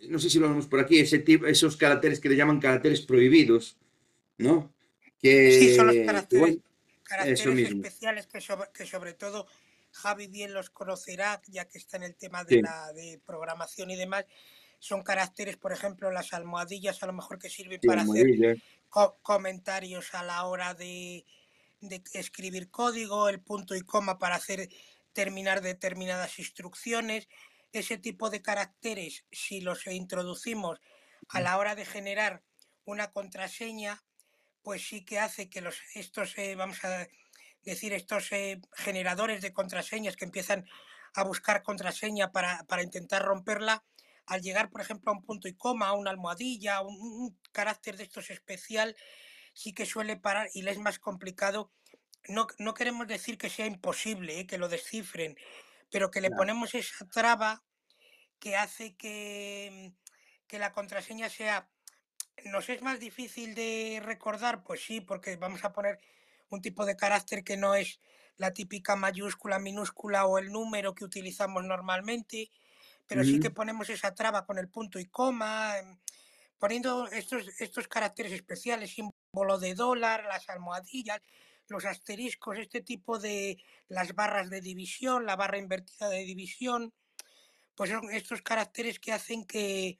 no sé si lo vemos por aquí, ese tipo, esos caracteres que le llaman caracteres prohibidos, ¿no? Que, sí, son los caracteres, especiales que sobre, que sobre todo Javi bien los conocerá, ya que está en el tema de la de programación y demás. Son caracteres, por ejemplo, las almohadillas a lo mejor que sirven para hacer comentarios a la hora de, escribir código, el punto y coma para hacer terminar determinadas instrucciones. Ese tipo de caracteres, si los introducimos a la hora de generar una contraseña, pues sí que hace que los, estos, eh, vamos a decir, estos eh, generadores de contraseñas que empiezan a buscar contraseña para, para intentar romperla, al llegar, por ejemplo, a un punto y coma, a una almohadilla, un, un carácter de estos especial, sí que suele parar y le es más complicado. No, no queremos decir que sea imposible, ¿eh? que lo descifren, pero que le Claro. ponemos esa traba que hace que, que la contraseña sea... ¿Nos es más difícil de recordar? Pues sí, porque vamos a poner un tipo de carácter que no es la típica mayúscula, minúscula o el número que utilizamos normalmente, pero sí que ponemos esa traba con el punto y coma, em, poniendo estos, estos caracteres especiales, símbolo de dólar, las almohadillas, los asteriscos, este tipo de las barras de división, la barra invertida de división, pues son estos caracteres que hacen que,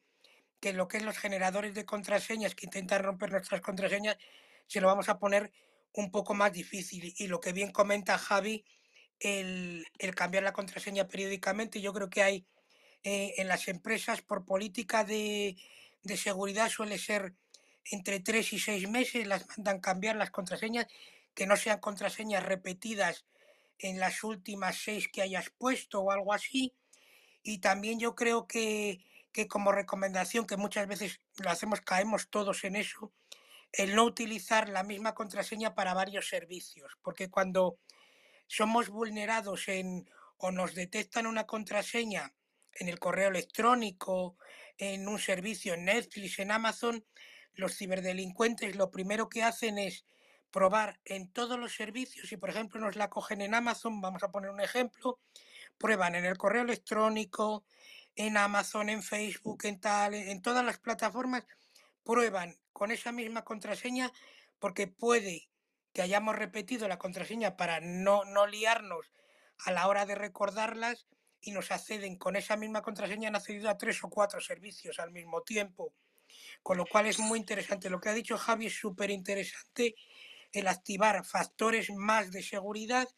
que lo que es los generadores de contraseñas que intentan romper nuestras contraseñas, se lo vamos a poner un poco más difícil. Y lo que bien comenta Javi, el, el cambiar la contraseña periódicamente, yo creo que hay eh, en las empresas por política de, de seguridad suele ser entre tres y seis meses, las mandan cambiar las contraseñas, que no sean contraseñas repetidas en las últimas seis que hayas puesto o algo así. Y también yo creo que, que como recomendación, que muchas veces lo hacemos, caemos todos en eso, el no utilizar la misma contraseña para varios servicios, porque cuando somos vulnerados en o nos detectan una contraseña en el correo electrónico, en un servicio en Netflix, en Amazon, los ciberdelincuentes lo primero que hacen es probar en todos los servicios, si por ejemplo nos la cogen en Amazon, vamos a poner un ejemplo, prueban en el correo electrónico, en Amazon, en Facebook, en tal, en todas las plataformas, prueban con esa misma contraseña porque puede que hayamos repetido la contraseña para no, no liarnos a la hora de recordarlas y nos acceden con esa misma contraseña, han accedido a tres o cuatro servicios al mismo tiempo. Con lo cual es muy interesante. Lo que ha dicho Javi es súper interesante el activar factores más de seguridad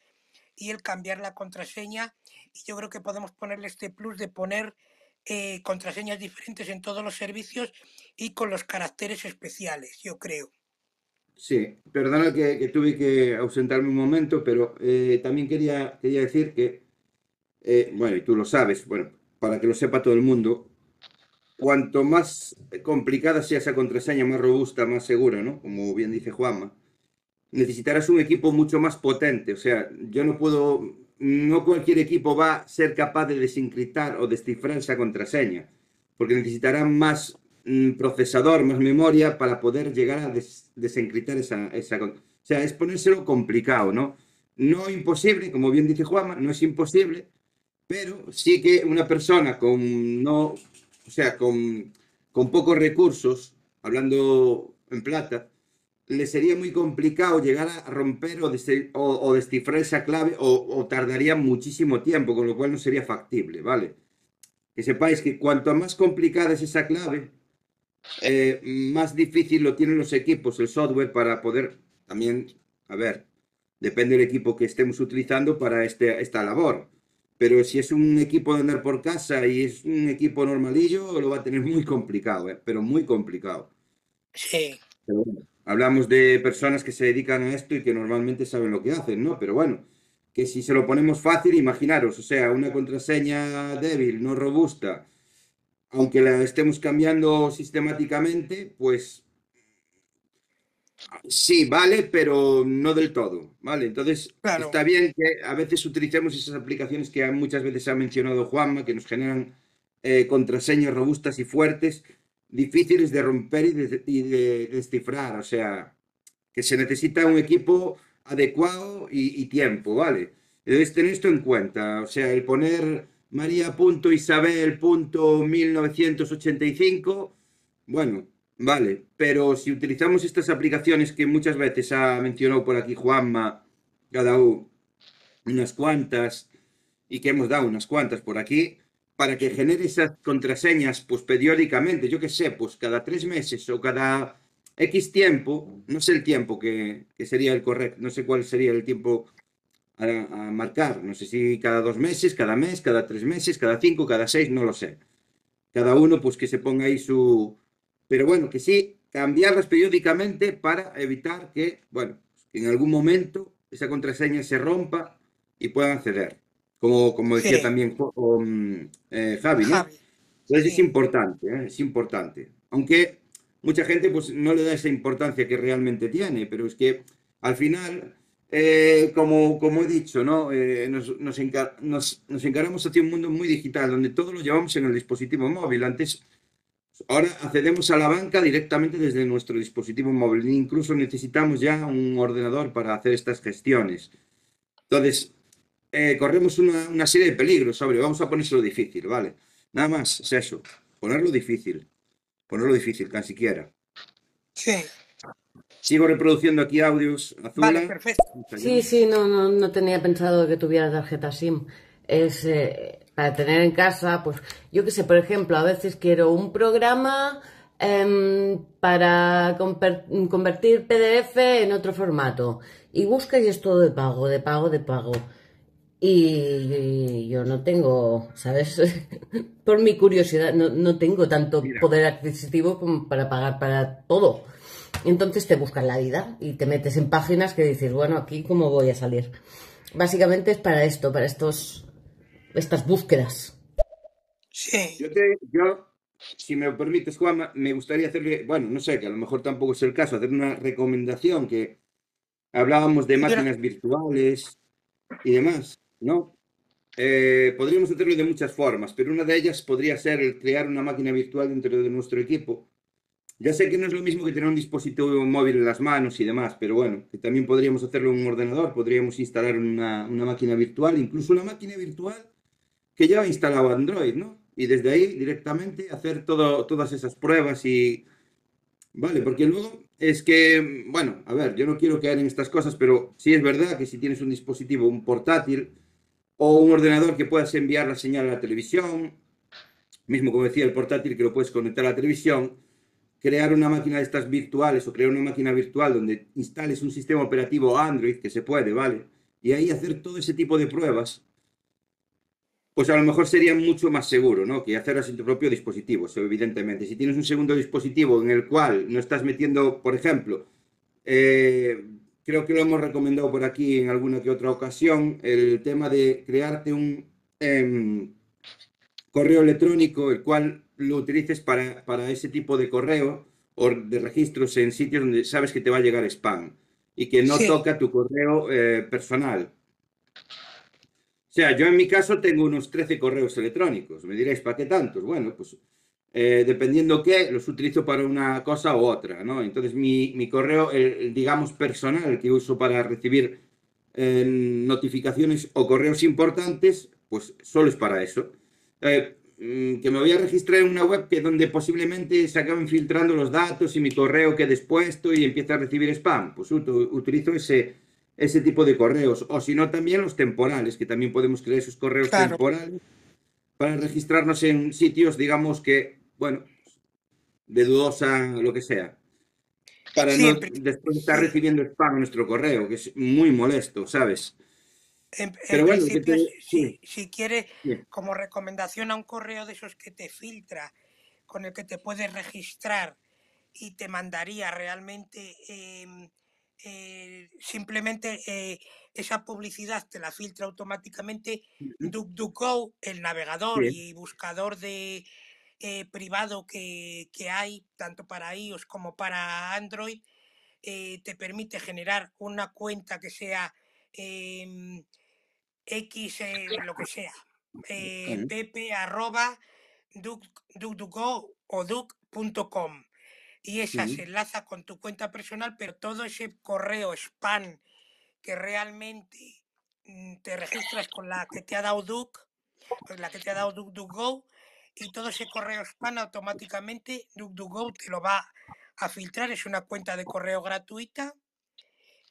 y el cambiar la contraseña. Y yo creo que podemos ponerle este plus de poner eh, contraseñas diferentes en todos los servicios y con los caracteres especiales, yo creo. Sí, perdona que, tuve que ausentarme un momento, pero eh, también quería, quería decir que, eh, bueno, y tú lo sabes, bueno, para que lo sepa todo el mundo, cuanto más complicada sea esa contraseña, más robusta, más segura, ¿no? Como bien dice Juanma, necesitarás un equipo mucho más potente. O sea, yo no puedo, no cualquier equipo va a ser capaz de desencriptar o descifrar esa contraseña, porque necesitará más mm, procesador, más memoria para poder llegar a des- desencriptar esa, esa... con- O sea, es ponérselo complicado, ¿no? No imposible, como bien dice Juanma, no es imposible, pero sí que una persona con no, o sea, con, con pocos recursos, hablando en plata, le sería muy complicado llegar a romper o, des- o- o descifrar esa clave o, o tardaría muchísimo tiempo, con lo cual no sería factible, ¿vale? Que sepáis que cuanto más complicada es esa clave, eh, más difícil lo tienen los equipos, el software, para poder también, a ver, depende del equipo que estemos utilizando para este, esta labor. Pero si es un equipo de andar por casa y es un equipo normalillo, lo va a tener muy complicado, ¿eh? pero muy complicado. Sí, Pero bueno, hablamos de personas que se dedican a esto y que normalmente saben lo que hacen, ¿no? Pero bueno, que si se lo ponemos fácil, imaginaros, o sea, una contraseña débil, no robusta, aunque la estemos cambiando sistemáticamente, pues sí, vale, pero no del todo, ¿vale? Entonces, Claro. está bien que a veces utilicemos esas aplicaciones que muchas veces ha mencionado Juanma, que nos generan eh, contraseñas robustas y fuertes, difíciles de romper y de, y de descifrar, o sea, que se necesita un equipo adecuado y, y tiempo, ¿vale? Debes tener esto en cuenta, o sea, el poner María.isabel.1985, bueno, vale, pero si utilizamos estas aplicaciones que muchas veces ha mencionado por aquí Juanma, cada uno, unas cuantas, y que hemos dado unas cuantas por aquí, para que genere esas contraseñas, pues periódicamente, yo qué sé, pues cada tres meses o cada X tiempo, no sé el tiempo que, que sería el correcto, no sé cuál sería el tiempo a, a marcar, no sé si cada dos meses, cada mes, cada tres meses, cada cinco, cada seis, no lo sé. Cada uno, pues que se ponga ahí su... Pero bueno, que sí, cambiarlas periódicamente para evitar que, bueno, en algún momento esa contraseña se rompa y puedan acceder. Como, como decía Sí. también Jo- um, eh, Javi, ¿no? Javi. Entonces es Sí. importante, ¿eh? es importante. Aunque mucha gente pues no le da esa importancia que realmente tiene, pero es que al final, eh, como, como he dicho, ¿no? Eh, nos, nos, enca- nos- nos encaramos hacia un mundo muy digital, donde todo lo llevamos en el dispositivo móvil. Antes, ahora accedemos a la banca directamente desde nuestro dispositivo móvil. Incluso necesitamos ya un ordenador para hacer estas gestiones. Entonces, eh, corremos una, una serie de peligros, sobre, vamos a ponérselo difícil, ¿vale? Nada más, es eso, ponerlo difícil, ponerlo difícil, tan siquiera. Sí. Sigo reproduciendo aquí audios, Azula. Vale, perfecto. Sí, sí, no, no, no tenía pensado que tuviera tarjeta SIM. Es eh, para tener en casa, pues yo qué sé, por ejemplo, a veces quiero un programa em, para convertir PDF en otro formato. Y busca y es todo de pago, de pago, de pago. Y yo no tengo, ¿sabes? Por mi curiosidad, no, no tengo tanto Mira. poder adquisitivo como para pagar para todo. Entonces te buscas la vida y te metes en páginas que dices, bueno, aquí cómo voy a salir. Básicamente es para esto, para estos, estas búsquedas. Sí. Yo, te- yo, si me lo permites, Juanma, me gustaría hacerle, bueno, no sé, que a lo mejor tampoco es el caso, hacer una recomendación que hablábamos de máquinas virtuales y demás, ¿no? Eh, podríamos hacerlo de muchas formas, pero una de ellas podría ser el crear una máquina virtual dentro de nuestro equipo. Ya sé que no es lo mismo que tener un dispositivo móvil en las manos y demás, pero bueno, que también podríamos hacerlo en un ordenador, podríamos instalar una, una máquina virtual, incluso una máquina virtual que ya instalado Android, ¿no? Y desde ahí directamente hacer todo, todas esas pruebas y... Vale, porque luego es que, bueno, a ver, yo no quiero caer en estas cosas, pero sí es verdad que si tienes un dispositivo, un portátil o un ordenador que puedas enviar la señal a la televisión, mismo como decía el portátil que lo puedes conectar a la televisión, crear una máquina de estas virtuales o crear una máquina virtual donde instales un sistema operativo Android, que se puede, ¿vale? Y ahí hacer todo ese tipo de pruebas pues a lo mejor sería mucho más seguro, ¿no? Que hacerlas en tu propio dispositivo, evidentemente. Si tienes un segundo dispositivo en el cual no estás metiendo, por ejemplo, eh, creo que lo hemos recomendado por aquí en alguna que otra ocasión, el tema de crearte un em, correo electrónico, el cual lo utilices para, para ese tipo de correo o de registros en sitios donde sabes que te va a llegar spam y que no Sí. toca tu correo eh, personal. Sea, yo en mi caso tengo unos 13 correos electrónicos. Me diréis, ¿para qué tantos? Bueno, pues eh, dependiendo qué, los utilizo para una cosa u otra, ¿no? Entonces mi, mi correo, el, el, digamos, personal que uso para recibir eh, notificaciones o correos importantes, pues solo es para eso. Eh, mm, que me voy a registrar en una web que donde posiblemente se acaben filtrando los datos y mi correo quede expuesto y empiece a recibir spam. Pues ut- utilizo ese, ese tipo de correos. O si no, también los temporales, que también podemos crear esos correos Claro. temporales para registrarnos en sitios, digamos que, bueno, de dudosa, lo que sea. Para no después estar recibiendo spam en nuestro correo, que es muy molesto, ¿sabes? En, en Pero bueno, principio, te- si, si quieres, como recomendación a un correo de esos que te filtra, con el que te puedes registrar y te mandaría realmente em, eh, simplemente eh, esa publicidad te la filtra automáticamente DuckDuckGo, el navegador Bien. y buscador de eh, privado que, que hay tanto para iOS como para Android, te permite generar una cuenta que sea em, X, lo que sea, pepe arroba duc- duckduckgo o duck.com y esa se enlaza con tu cuenta personal, pero todo ese correo spam que realmente mm, te registras con la que te ha dado Duck, con la que te ha dado DuckDuckGo, y todo ese correo spam automáticamente DuckDuckGo te lo va a filtrar, es una cuenta de correo gratuita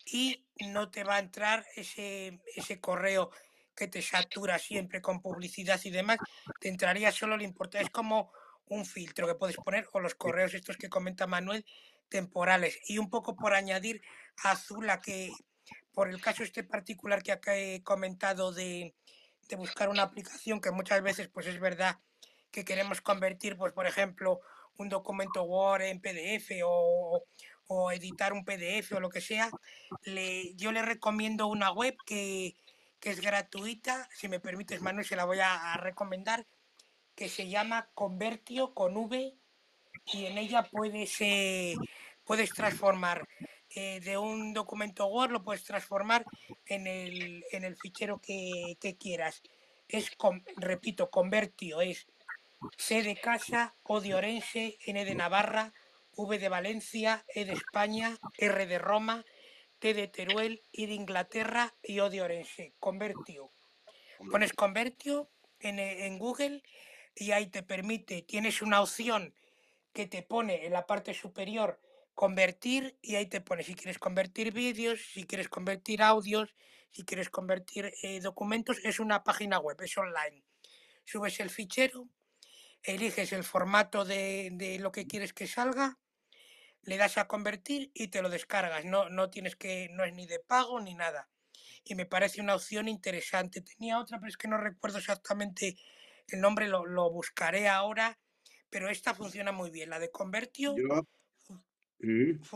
y no te va a entrar ese, ese correo que te satura siempre con publicidad y demás, te entraría solo lo importante, es como un filtro que puedes poner o los correos estos que comenta Manuel temporales. Y un poco por añadir a Azula que por el caso este particular que acá he comentado de, de buscar una aplicación que muchas veces pues es verdad que queremos convertir pues por ejemplo un documento Word en PDF o, o editar un PDF o lo que sea, le, yo le recomiendo una web que, que es gratuita, si me permites Manuel se la voy a, a recomendar, que se llama Convertio con V y en ella puedes, eh, puedes transformar eh, de un documento Word, lo puedes transformar en el, en el fichero que, que quieras. Es, con- repito, Convertio es C de casa, O de Orense, N de Navarra, V de Valencia, E de España, R de Roma, T de Teruel, I de Inglaterra y O de Orense. Convertio. Pones Convertio en, en Google y ahí te permite, tienes una opción que te pone en la parte superior convertir y ahí te pone si quieres convertir vídeos, si quieres convertir audios, si quieres convertir eh, documentos, es una página web, es online. Subes el fichero, eliges el formato de, de lo que quieres que salga, le das a convertir y te lo descargas. No, no tienes que, no es ni de pago ni nada. Y me parece una opción interesante. Tenía otra, pero es que no recuerdo exactamente el nombre, lo, lo buscaré ahora. Pero esta funciona muy bien. La de Convertio Yo.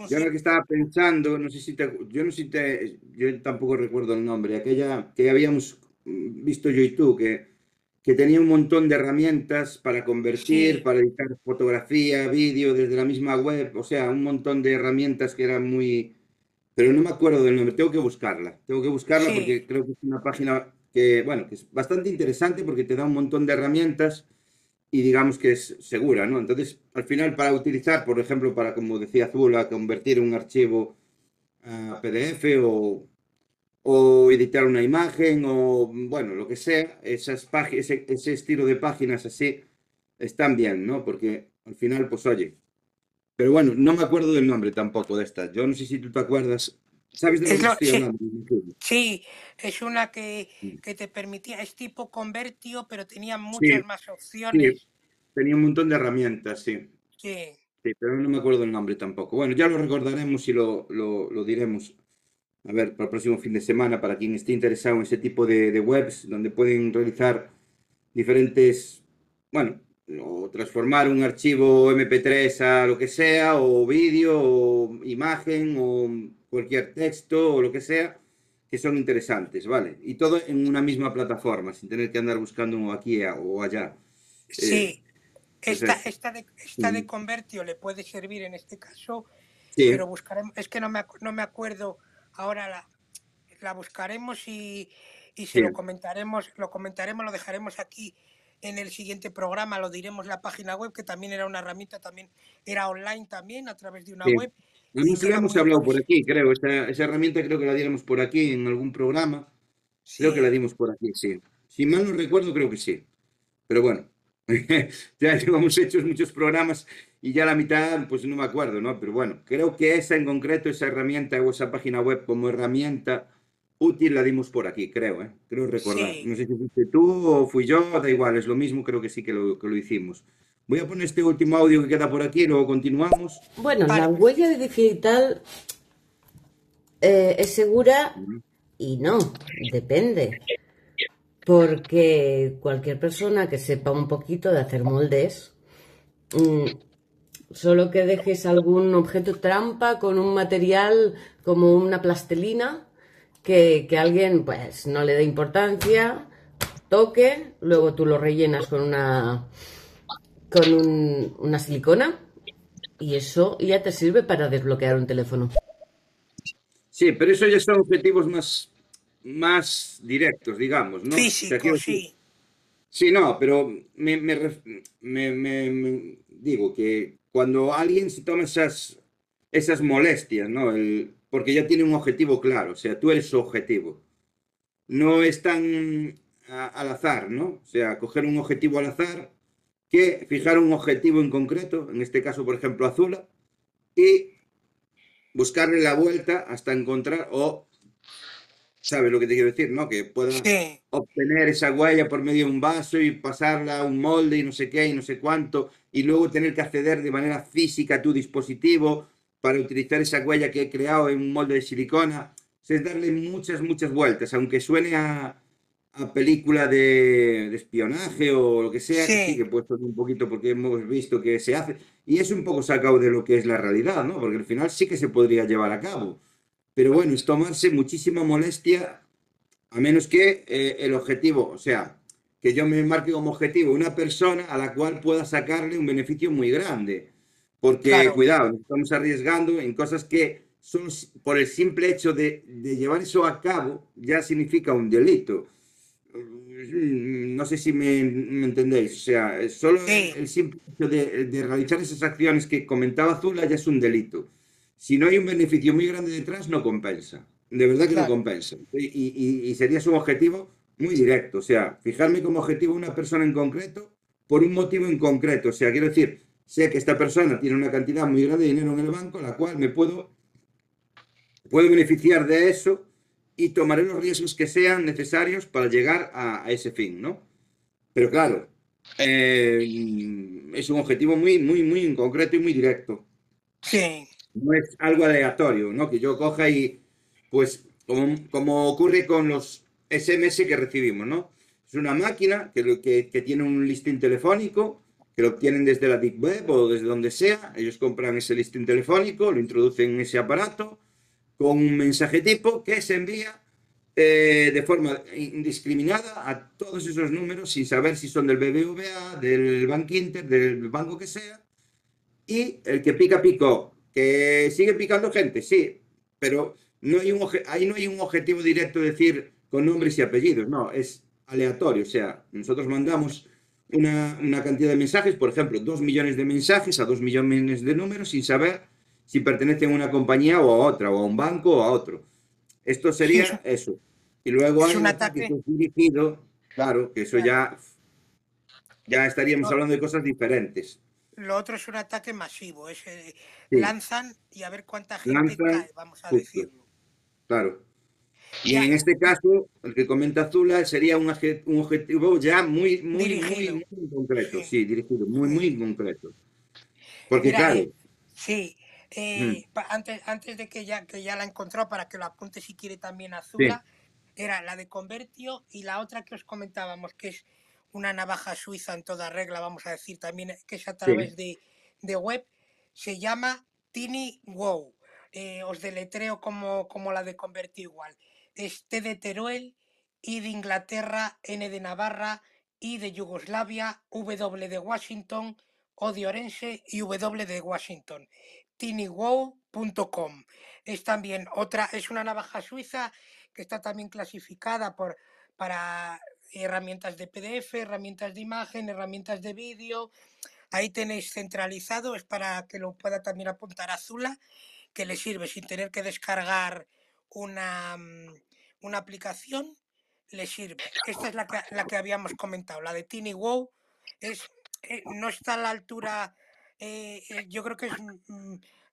Yo ahora que estaba pensando, no sé si te, yo no sé si te, yo tampoco recuerdo el nombre, aquella que habíamos mm, visto yo y tú, que, que tenía un montón de herramientas para convertir, Sí, para editar fotografía, vídeo desde la misma web, o sea, un montón de herramientas que eran muy, pero no me acuerdo del nombre, tengo que buscarla, tengo que buscarla sí, porque creo que es una página que, bueno, que es bastante interesante porque te da un montón de herramientas y digamos que es segura, ¿no? Entonces, al final, para utilizar, por ejemplo, para, como decía Azul, convertir un archivo a PDF o, o editar una imagen o, bueno, lo que sea, esas ese, ese estilo de páginas así están bien, ¿no? Porque al final, pues oye, pero bueno, no me acuerdo del nombre tampoco de esta. Yo no sé si tú te acuerdas. ¿Sabes de es lo, estoy sí, hablando? sí, es una que, Sí, que te permitía, es tipo Convertio, pero tenía sí, muchas más sí, opciones. tenía un montón de herramientas, sí. Sí, Sí, pero no me acuerdo el nombre tampoco. Bueno, ya lo recordaremos y lo, lo, lo diremos. A ver, para el próximo fin de semana, para quien esté interesado en ese tipo de, de webs, donde pueden realizar diferentes, bueno, o transformar un archivo MP3 a lo que sea, o vídeo, o imagen, o cualquier texto, o lo que sea, que son interesantes, ¿vale? Y todo en una misma plataforma, sin tener que andar buscando aquí o allá. Eh, sí. Esta, esta, de, esta de mm, Convertio le puede servir en este caso, sí, pero buscaremos, es que no me, no me acuerdo ahora la, la buscaremos y, y se sí. lo comentaremos, lo comentaremos, lo dejaremos aquí en el siguiente programa, lo diremos la página web, que también era una herramienta, también era online también a través de una Sí. web era hemos muy hablado por aquí, creo. Esa, esa herramienta creo que la diéramos por aquí en algún programa. Creo que la Sí, dimos por aquí, sí. Si mal no recuerdo, creo que sí. Pero bueno, ya llevamos hechos muchos programas y ya la mitad, pues no me acuerdo, ¿no? Pero bueno, creo que esa en concreto, esa herramienta o esa página web como herramienta útil la dimos por aquí, creo, ¿eh? Creo recordar. sí, No sé si fuiste tú o fui yo, da igual, es lo mismo, creo que sí que lo, que lo hicimos. Voy a poner este último audio que queda por aquí y luego continuamos. Bueno, la huella digital eh, es segura y no, depende. Porque cualquier persona que sepa un poquito de hacer moldes, mm, solo que dejes algún objeto trampa con un material como una plastelina que, que alguien pues no le dé importancia, toque, luego tú lo rellenas con una con un- una silicona y eso ya te sirve para desbloquear un teléfono. Sí, pero eso ya son objetivos más, más directos, digamos, ¿no? O sea, sí, sí, no, pero me, me ref- me- me- me- digo que cuando alguien se toma esas, esas molestias, ¿no? El- porque ya tiene un objetivo claro, o sea, tú eres su objetivo. No es tan a- al azar, ¿no? O sea, coger un objetivo al azar que fijar un objetivo en concreto, en este caso, por ejemplo, Azula, y buscarle la vuelta hasta encontrar, o, ¿sabes lo que te quiero decir? ¿No? Que pueda sí, obtener esa huella por medio de un vaso y pasarla a un molde y no sé qué y no sé cuánto, y luego tener que acceder de manera física a tu dispositivo para utilizar esa huella que he creado en un molde de silicona. O sea, es darle muchas, muchas vueltas, aunque suene a, a película de, de espionaje o lo que sea, que sí, sí, que puede sonar un poquito porque hemos visto que se hace, y es un poco sacado de lo que es la realidad, ¿no? Porque al final sí que se podría llevar a cabo. Pero bueno, es tomarse muchísima molestia a menos que eh, el objetivo, o sea, que yo me marque como objetivo una persona a la cual pueda sacarle un beneficio muy grande. Porque, Claro. cuidado, nos estamos arriesgando en cosas que son por el simple hecho de, de llevar eso a cabo, ya significa un delito. Mm, No sé si me, me entendéis. O sea, es solo Sí. el simple hecho de, de realizar esas acciones que comentaba Zula ya es un delito. Si no hay un beneficio muy grande detrás, no compensa. De verdad que no compensa. Y, y- y sería su objetivo muy directo. O sea, fijarme como objetivo una persona en concreto por un motivo en concreto. O sea, quiero decir, sé que esta persona tiene una cantidad muy grande de dinero en el banco, la cual me puedo, puedo beneficiar de eso y tomaré los riesgos que sean necesarios para llegar a, a ese fin, ¿no? Pero claro, eh, es un objetivo muy, muy, muy concreto y muy directo. Sí, No es algo aleatorio, ¿no? Que yo coja y, pues, como, como ocurre con los SMS que recibimos, ¿no? Es una máquina que, que, que tiene un listing telefónico, que lo obtienen desde la Deep Web o desde donde sea. Ellos compran ese listing telefónico, lo introducen en ese aparato con un mensaje tipo que se envía eh, de forma indiscriminada a todos esos números sin saber si son del BBVA, del Bank Inter, del banco que sea. Y el que pica, picó. Que sigue picando gente, sí, pero no hay un ahí no hay un objetivo directo de decir con nombres y apellidos, no, es aleatorio. O sea, nosotros mandamos una, una cantidad de mensajes, por ejemplo, dos millones de mensajes a dos millones de números sin saber si pertenecen a una compañía o a otra, o a un banco o a otro. Esto sería Sí, eso. Y luego es hay un ataque dirigido, claro, que eso ya, ya estaríamos No. hablando de cosas diferentes. lo otro es un ataque masivo. Es, eh, Sí. Lanzan y a ver cuánta gente Lanzan, cae, vamos a justo. decirlo. Claro. Y Ya. en este caso, el que comenta Zula sería un, un objetivo ya muy, muy, muy, concreto. Sí. Sí, dirigido, muy, muy concreto. Porque, Mira, claro, eh, sí, eh, Mm. pa- antes, antes de que ya, que ya la he encontrado, para que lo apunte si quiere también Azula, era la de Convertio y la otra que os comentábamos, que es una navaja suiza en toda regla, vamos a decir también, que es a través de, de web, se llama Tiny Wow. Eh, os deletreo como, como la de Convertio igual. Es T de Teruel, I de Inglaterra, N de Navarra, I de Yugoslavia, W de Washington, O de Orense y W de Washington. tinywow.com. Es también otra, es una navaja suiza que está también clasificada por, para herramientas de PDF, herramientas de imagen, herramientas de vídeo. Ahí tenéis centralizado, es para que lo pueda también apuntar a Zula, que le sirve sin tener que descargar una, mm, una aplicación, le sirve. Esta es la que, la que habíamos comentado, la de TinyWow, es, eh, no está a la altura, eh, eh, yo creo que es,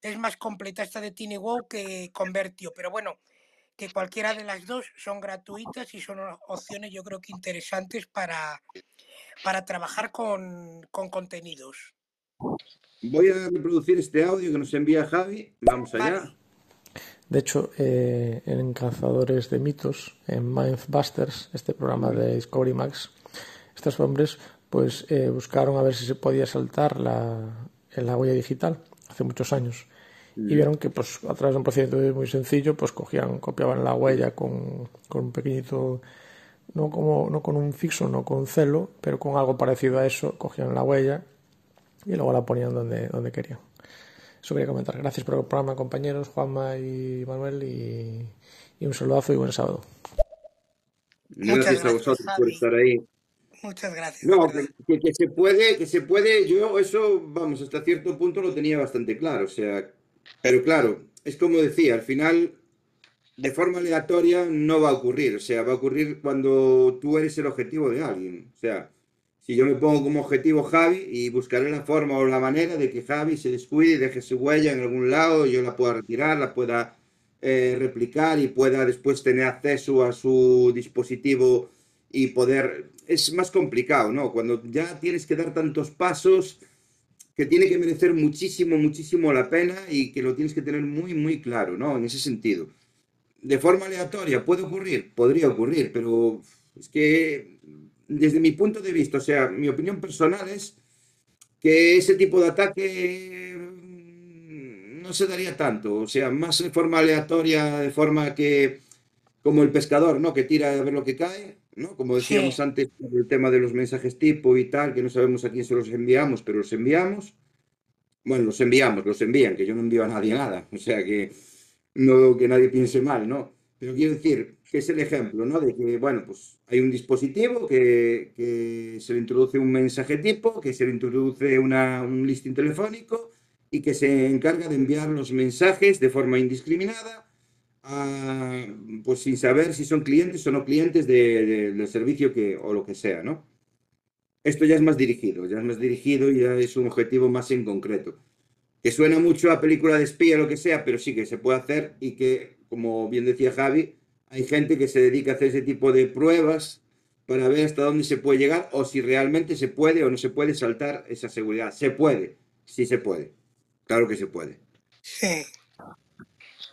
es más completa esta de TinyWow que Convertio, pero bueno, que cualquiera de las dos son gratuitas y son opciones yo creo que interesantes para, para trabajar con, con contenidos. voy a reproducir este audio que nos envía Javi. Vamos allá. Vale. De hecho, eh, en Cazadores de Mitos, en Mindbusters, este programa de Discovery Max, estos hombres pues eh, buscaron a ver si se podía saltar la, en la huella digital hace muchos años y vieron que pues a través de un procedimiento muy sencillo pues cogían copiaban la huella con, con un pequeñito no como no con un fixo no con un celo pero con algo parecido a eso cogían la huella y luego la ponían donde donde querían eso quería comentar. Gracias por el programa, compañeros, Juanma y Manuel, y, y un saludazo y buen sábado. Muchas Gracias a vosotros por estar ahí. Muchas gracias. No, que- que se puede, que se puede, yo eso, vamos, hasta cierto punto lo tenía bastante claro, o sea, pero claro, es como decía, al final, de forma aleatoria no va a ocurrir, o sea, va a ocurrir cuando tú eres el objetivo de alguien, o sea, si yo me pongo como objetivo Javi y buscaré la forma o la manera de que Javi se descuide y deje su huella en algún lado, yo la pueda retirar, la pueda eh, replicar y pueda después tener acceso a su dispositivo y poder... Es más complicado, ¿no? Cuando ya tienes que dar tantos pasos que tiene que merecer muchísimo, muchísimo la pena y que lo tienes que tener muy, muy claro, ¿no? En ese sentido. De forma aleatoria, ¿puede ocurrir? Podría ocurrir, pero es que desde mi punto de vista, o sea, mi opinión personal es que ese tipo de ataque mm, no se daría tanto, o sea, más de forma aleatoria, de forma que, como el pescador, ¿no? Que tira a ver lo que cae, ¿no? Como decíamos Sí. antes, el tema de los mensajes tipo y tal, que no sabemos a quién se los enviamos, pero los enviamos. Bueno, los enviamos, los envían, que yo no envío a nadie nada. O sea que no que nadie piense mal, ¿no? Pero quiero decir que es el ejemplo, ¿no? De que, bueno, pues hay un dispositivo que, que se le introduce un mensaje tipo, que se le introduce una, un listing telefónico y que se encarga de enviar los mensajes de forma indiscriminada, a- pues sin saber si son clientes o no clientes de- de- del servicio que, o lo que sea, ¿no? Esto ya es más dirigido, ya es más dirigido y ya es un objetivo más en concreto. Que suena mucho a película de espía lo que sea, pero sí que se puede hacer y que, como bien decía Javi, hay gente que se dedica a hacer ese tipo de pruebas para ver hasta dónde se puede llegar o si realmente se puede o no se puede saltar esa seguridad. Se puede, sí se puede. Claro que se puede. Sí.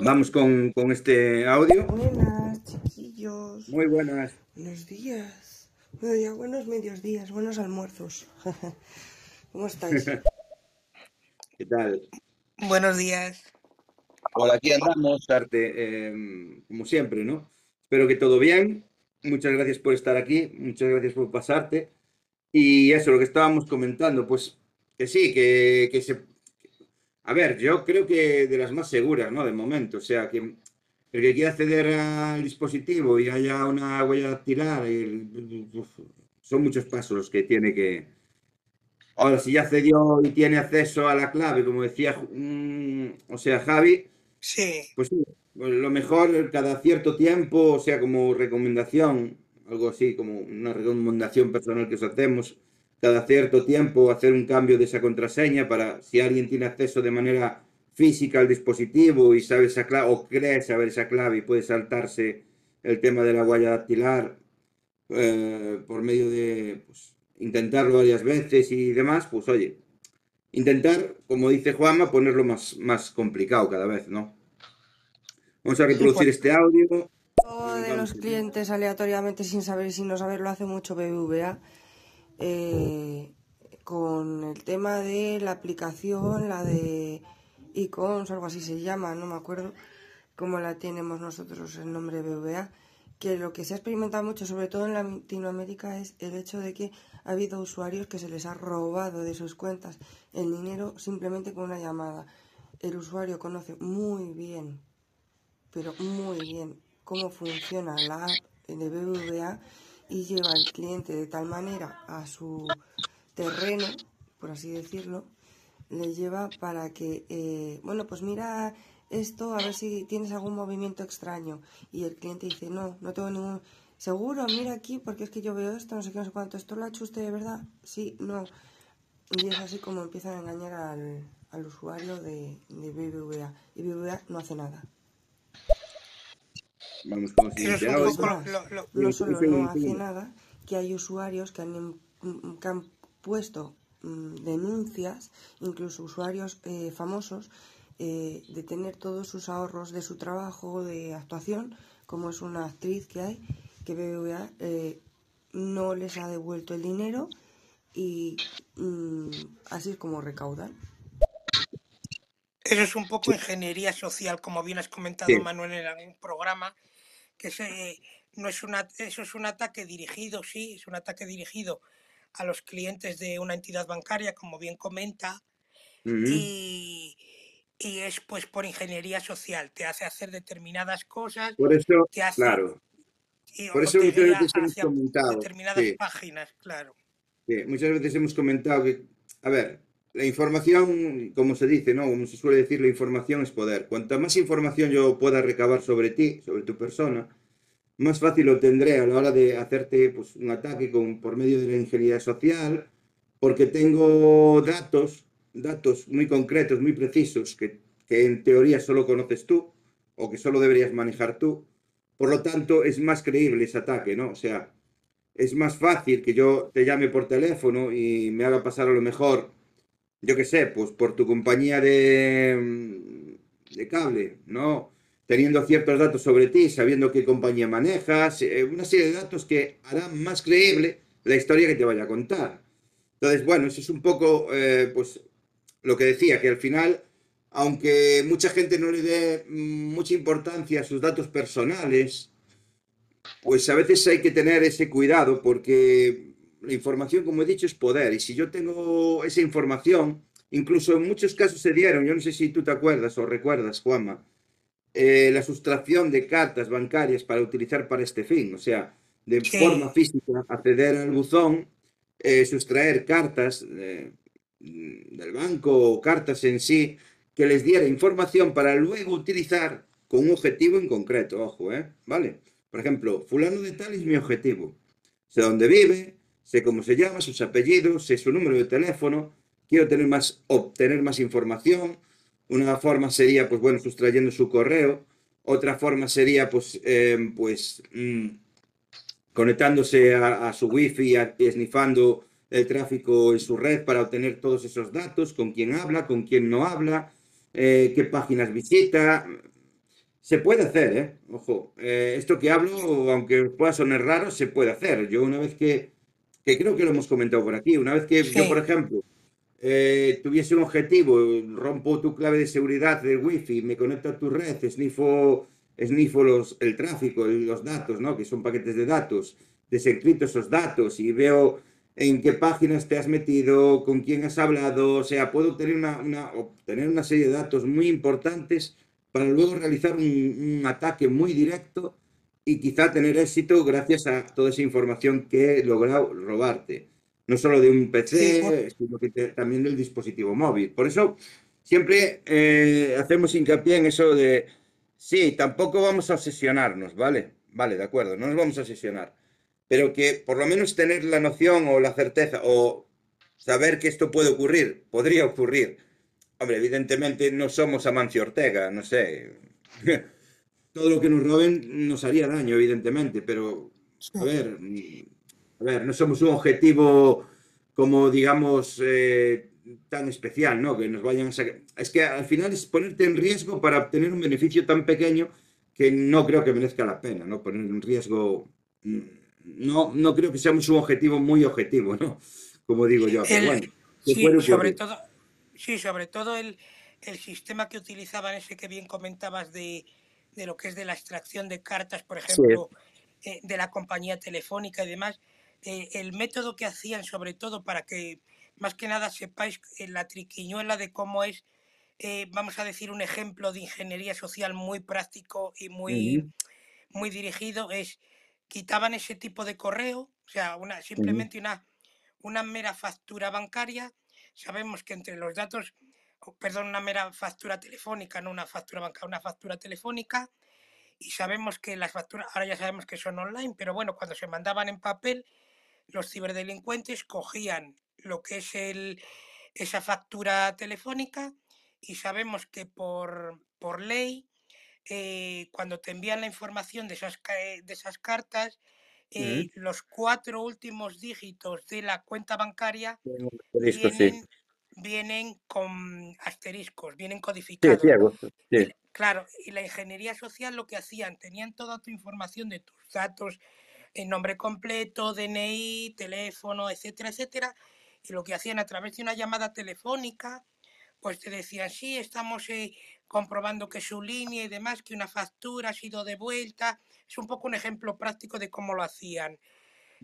Vamos con, con este audio. Buenas, chiquillos. Muy buenas. Buenos días. Buenos días, buenos medios días, buenos almuerzos. ¿Cómo estáis? ¿Qué tal? Buenos días. Hola, aquí andamos, Arte, eh, como siempre, ¿no? Espero que todo bien. Muchas gracias por estar aquí, muchas gracias por pasarte. Y eso, lo que estábamos comentando, pues que sí, que, que se... A ver, yo creo que de las más seguras, ¿no? De momento, o sea, que el que quiera acceder al dispositivo y haya una huella dactilar, uf, son muchos pasos los que tiene que... Ahora, si ya accedió y tiene acceso a la clave, como decía, mm, o sea, Javi, Sí. pues sí, pues lo mejor cada cierto tiempo, o sea, como recomendación, algo así, como una recomendación personal que os hacemos, cada cierto tiempo hacer un cambio de esa contraseña para si alguien tiene acceso de manera física al dispositivo y sabe esa clave, o cree saber esa clave y puede saltarse el tema de la huella dactilar eh, por medio de pues, intentarlo varias veces y demás, pues oye, intentar, como dice Juanma, ponerlo más, más complicado cada vez, ¿no? Vamos a reproducir este audio. Todo de los clientes aleatoriamente sin saber y sin no saber lo hace mucho BBVA. Eh, con el tema de la aplicación, la de Icons algo así se llama, no me acuerdo cómo la tenemos nosotros el nombre BBVA, que lo que se ha experimentado mucho, sobre todo en Latinoamérica, es el hecho de que ha habido usuarios que se les ha robado de sus cuentas el dinero simplemente con una llamada. El usuario conoce muy bien pero muy bien cómo funciona la app de BBVA y lleva al cliente de tal manera a su terreno, por así decirlo, le lleva para que, eh, bueno, pues mira esto, a ver si tienes algún movimiento extraño. Y el cliente dice, no, no tengo ningún... Seguro, mira aquí, porque es que yo veo esto, no sé qué, no sé cuánto. ¿Esto lo ha hecho usted de verdad? Sí, no. Y es así como empiezan a engañar al, usuario de, de BBVA. Y BBVA no hace nada. Vamos con el Eso es siguiente un audio. poco Más, lo- lo- no solo no hace nada, que hay usuarios que han, em- que han puesto mm, denuncias, incluso usuarios eh, famosos, eh, de tener todos sus ahorros de su trabajo de actuación, como es una actriz que hay, que BBVA eh, no les ha devuelto el dinero y mm, así es como recaudan. Eso es un poco ingeniería social, como bien has comentado, Sí. Manuel, en algún programa, que se, no es una, eso es un ataque dirigido, sí, es un ataque dirigido a los clientes de una entidad bancaria, como bien comenta, y, y es pues por ingeniería social, te hace hacer determinadas cosas, Por eso, te hace claro, y- por eso muchas veces hemos comentado, determinadas sí. páginas, claro. Sí, muchas veces hemos comentado que, a ver, la información, como se dice, ¿no? Como se suele decir, la información es poder. Cuanta más información yo pueda recabar sobre ti, sobre tu persona, más fácil lo tendré a la hora de hacerte pues, un ataque con, por medio de la ingeniería social, porque tengo datos, datos muy concretos, muy precisos, que, que en teoría solo conoces tú, o que solo deberías manejar tú. Por lo tanto, es más creíble ese ataque, ¿no? O sea, es más fácil que yo te llame por teléfono y me haga pasar a lo mejor, yo qué sé, pues por tu compañía de, de cable, ¿no? Teniendo ciertos datos sobre ti, sabiendo qué compañía manejas, eh, una serie de datos que harán más creíble la historia que te vaya a contar. Entonces, bueno, eso es un poco, eh, pues, lo que decía, que al final, aunque mucha gente no le dé mucha importancia a sus datos personales, pues a veces hay que tener ese cuidado porque la información, como he dicho, es poder. Y si yo tengo esa información, incluso en muchos casos se dieron, yo no sé si tú te acuerdas o recuerdas, Juanma, eh, la sustracción de cartas bancarias para utilizar para este fin. O sea, de forma física, acceder al buzón, eh, sustraer cartas eh, del banco o cartas en sí que les diera información para luego utilizar con un objetivo en concreto, ojo, ¿eh? ¿Vale? Por ejemplo, fulano de tal es mi objetivo. Sé dónde vive, sé cómo se llama, sus apellidos, sé su número de teléfono, quiero tener más, obtener más información. Una forma sería, pues bueno, sustrayendo su correo. Otra forma sería, pues, eh, pues mm, conectándose a, a su wifi y esnifando el tráfico en su red para obtener todos esos datos, con quién habla, con quién no habla, eh, qué páginas visita. Se puede hacer, ¿eh? Ojo, eh, esto que hablo, aunque pueda sonar raro, se puede hacer. Yo una vez que, que creo que lo hemos comentado por aquí, una vez que yo, por ejemplo, eh, tuviese un objetivo, rompo tu clave de seguridad del wifi, me conecto a tu red, snifo, snifo los, el tráfico, los datos, ¿no? Que son paquetes de datos, desencripto esos datos y veo en qué páginas te has metido, con quién has hablado, o sea, puedo tener una, una- obtener una serie de datos muy importantes para luego realizar un, un ataque muy directo y quizá tener éxito gracias a toda esa información que he logrado robarte. No solo de un Sí, PC, bueno. sino que te- también del dispositivo móvil. Por eso siempre eh, hacemos hincapié en eso de, sí, tampoco vamos a obsesionarnos, ¿vale? Vale, de acuerdo, no nos vamos a obsesionar, pero que por lo menos tener la noción o la certeza o saber que esto puede ocurrir, podría ocurrir. Hombre, evidentemente no somos Amancio Ortega, no sé. Todo lo que nos roben nos haría daño, evidentemente, pero a ver, a ver, no somos un objetivo como digamos eh, tan especial, ¿no? Que nos vayan a sacar. Es que al final es ponerte en riesgo para obtener un beneficio tan pequeño que no creo que merezca la pena, ¿no? Poner en riesgo. mm, No, no creo que seamos un objetivo muy objetivo, ¿no? Como digo yo, El- bueno, sí, sobre todo, sí, sobre todo el, el sistema que utilizaban, ese que bien comentabas de, de lo que es de la extracción de cartas, por ejemplo, eh, de la compañía telefónica y demás, eh, el método que hacían, sobre todo para que más que nada sepáis eh, la triquiñuela de cómo es, eh, vamos a decir, un ejemplo de ingeniería social muy práctico y muy, Ujú, muy dirigido, es quitaban ese tipo de correo, o sea, una, simplemente una, una mera factura bancaria. Sabemos que entre los datos, perdón, una mera factura telefónica, no una factura bancaria, una factura telefónica. Y sabemos que las facturas, ahora ya sabemos que son online, pero bueno, cuando se mandaban en papel, los ciberdelincuentes cogían lo que es el, esa factura telefónica y sabemos que por, por ley, eh, cuando te envían la información de esas, eh, de esas cartas, eh, ujú. los cuatro últimos dígitos de la cuenta bancaria sí. Vienen, con asteriscos, vienen Sí, codificados. Y sí. la- claro, y la ingeniería social lo que hacían, tenían toda tu información de tus datos, el nombre completo, DNI, teléfono, etcétera, etcétera, y lo que hacían a través de una llamada telefónica, pues te decían, sí, estamos eh, comprobando que su línea y demás, que una factura ha sido devuelta. Es un poco un ejemplo práctico de cómo lo hacían.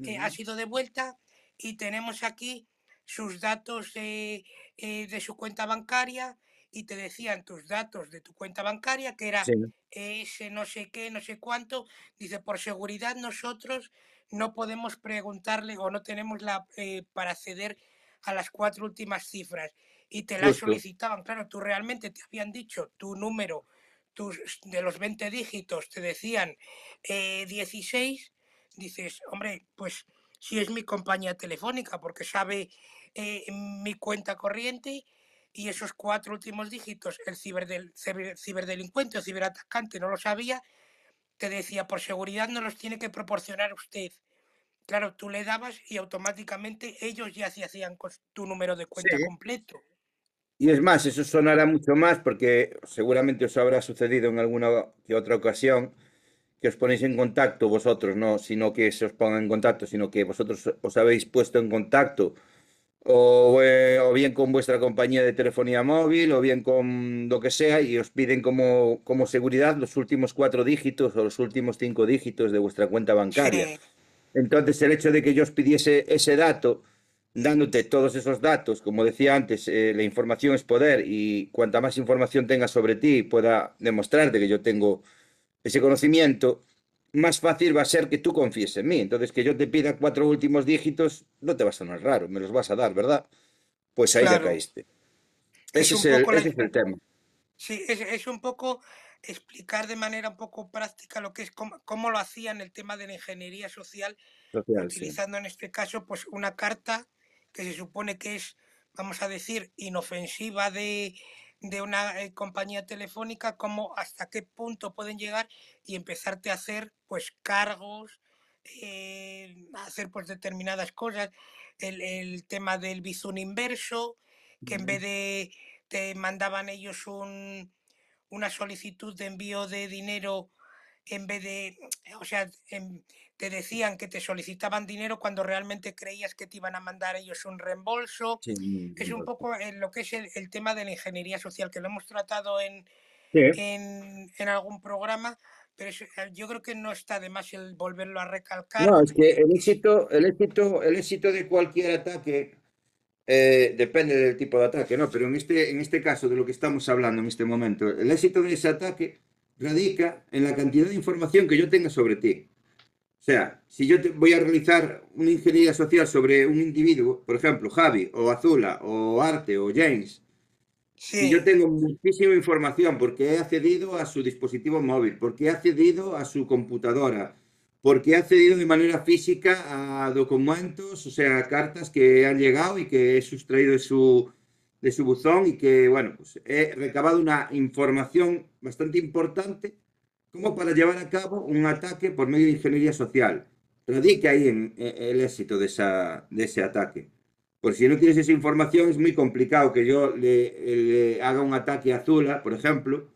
Eh, ha sido devuelta y tenemos aquí sus datos eh, eh, de su cuenta bancaria y te decían tus datos de tu cuenta bancaria, que era Sí. ese no sé qué, no sé cuánto. Dice, por seguridad nosotros no podemos preguntarle o no tenemos la eh, para acceder a las cuatro últimas cifras y te las Justo. solicitaban. Claro, tú realmente te habían dicho tu número tus, de los 20 dígitos, te decían eh, 16. Dices, hombre, pues si es mi compañía telefónica porque sabe eh, mi cuenta corriente y esos cuatro últimos dígitos el ciberdel- ciber- ciberdelincuente o ciberatacante no lo sabía, te decía, por seguridad no los tiene que proporcionar usted. Claro, tú le dabas y automáticamente ellos ya se hacían con tu número de Sí. cuenta completo. Y es más, eso sonará mucho más porque seguramente os habrá sucedido en alguna que otra ocasión que os ponéis en contacto vosotros, no, sino que se os ponga en contacto, sino que vosotros os habéis puesto en contacto o, eh, o, bien con vuestra compañía de telefonía móvil, o bien con lo que sea, y os piden como, como seguridad los últimos cuatro dígitos o los últimos cinco dígitos de vuestra cuenta bancaria. Sí. Entonces, el hecho de que yo os pidiese ese dato, dándote todos esos datos, como decía antes, eh, la información es poder, y cuanta más información tenga sobre ti pueda demostrarte que yo tengo ese conocimiento, más fácil va a ser que tú confíes en mí. Entonces, que yo te pida cuatro últimos dígitos, no te va a sonar raro, me los vas a dar, ¿verdad? Pues ahí Claro. ya caíste. Es Ese es, el, poco la- ese es el tema. Sí, es, es un poco explicar de manera un poco práctica lo que es cómo, cómo lo hacían el tema de la ingeniería social, Social, sí. utilizando en este caso pues una carta que se supone que es, vamos a decir, inofensiva de, de una eh, compañía telefónica, cómo hasta qué punto pueden llegar y empezarte a hacer pues cargos, eh, a hacer pues determinadas cosas, el, el tema del bizun inverso, que en vez de te mandaban ellos un, una solicitud de envío de dinero en vez de, o sea, en- te decían que te solicitaban dinero cuando realmente creías que te iban a mandar ellos un reembolso. Sí, Es un poco lo que es el, el tema de la ingeniería social, que lo hemos tratado en, Sí. en, en algún programa, pero es- eh, yo creo que no está de más el volverlo a recalcar. No, es que el éxito, el éxito, el éxito de cualquier ataque eh, depende del tipo de ataque, ¿no? Pero en este, en este caso de lo que estamos hablando en este momento, el éxito de ese ataque radica en la cantidad de información que yo tenga sobre ti. O sea, si yo te voy a realizar una ingeniería social sobre un individuo, por ejemplo, Javi, o Azula, o Arte, o James, Sí, y yo tengo muchísima información porque he accedido a su dispositivo móvil, porque he accedido a su computadora, porque he accedido de manera física a documentos, o sea, cartas que han llegado y que he sustraído de su, de su buzón y que, bueno, pues he recabado una información bastante importante como para llevar a cabo un ataque por medio de ingeniería social. Radica ahí en, en el éxito de, esa, de ese ataque. Por si no tienes esa información, es muy complicado que yo le, le haga un ataque a Zula, por ejemplo,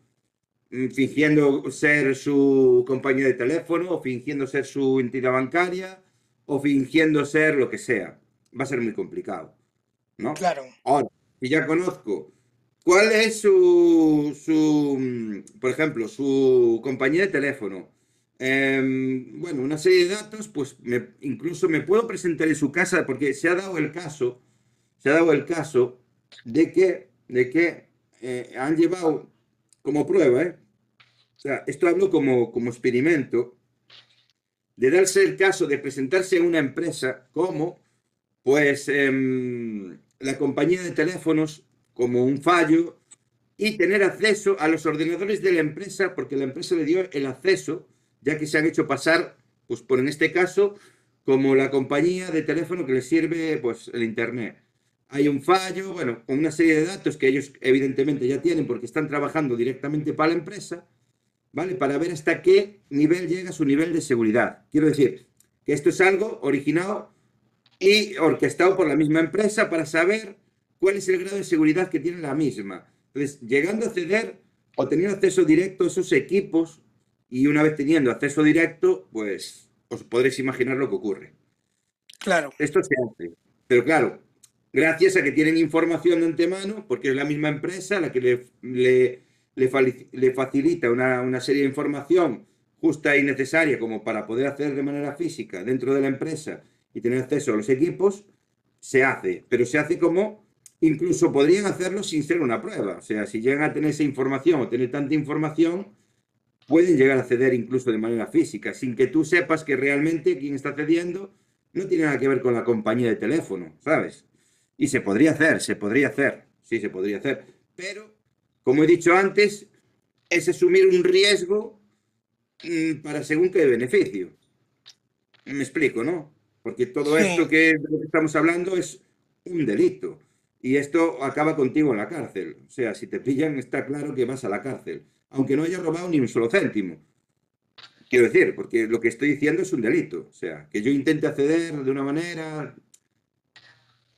mm, fingiendo ser su compañía de teléfono, o fingiendo ser su entidad bancaria, o fingiendo ser lo que sea. Va a ser muy complicado, ¿no? claro. Ahora, si ya conozco cuál es su, su, mm, por ejemplo, su compañía de teléfono, em, bueno, una serie de datos, pues me- incluso me puedo presentar en su casa, porque se ha dado el caso, se ha dado el caso de que, de que eh, han llevado como prueba, ¿eh? O sea, esto hablo como, como experimento, de darse el caso de presentarse a una empresa como pues em, la compañía de teléfonos como un fallo y tener acceso a los ordenadores de la empresa porque la empresa le dio el acceso ya que se han hecho pasar pues por en este caso como la compañía de teléfono que les sirve pues el internet. Hay un fallo bueno con una serie de datos que ellos evidentemente ya tienen porque están trabajando directamente para la empresa vale para ver hasta qué nivel llega su nivel de seguridad. Quiero decir que esto es algo originado y orquestado por la misma empresa para saber cuál es el grado de seguridad que tiene la misma. Entonces, llegando a acceder o teniendo acceso directo a esos equipos y una vez teniendo acceso directo, pues os podréis imaginar lo que ocurre. Claro, Esto se hace. Pero claro, gracias a que tienen información de antemano, porque es la misma empresa la que le, le, le le facilita una, una serie de información justa y necesaria como para poder hacer de manera física dentro de la empresa y tener acceso a los equipos, se hace. Pero se hace como incluso podrían hacerlo sin ser una prueba. O sea, si llegan a tener esa información o tener tanta información, pueden llegar a ceder incluso de manera física, sin que tú sepas que realmente quien está cediendo no tiene nada que ver con la compañía de teléfono, ¿sabes? Y se podría hacer, se podría hacer, sí, se podría hacer. Pero, como he dicho antes, es asumir un riesgo mm, para según qué beneficio. Me explico, ¿no? Porque todo Sí. esto que, de lo que estamos hablando es un delito. Y esto acaba contigo en la cárcel. O sea, si te pillan, está claro que vas a la cárcel. Aunque no hayas robado ni un solo céntimo. Quiero decir, porque lo que estoy diciendo es un delito. O sea, que yo intente acceder de una manera.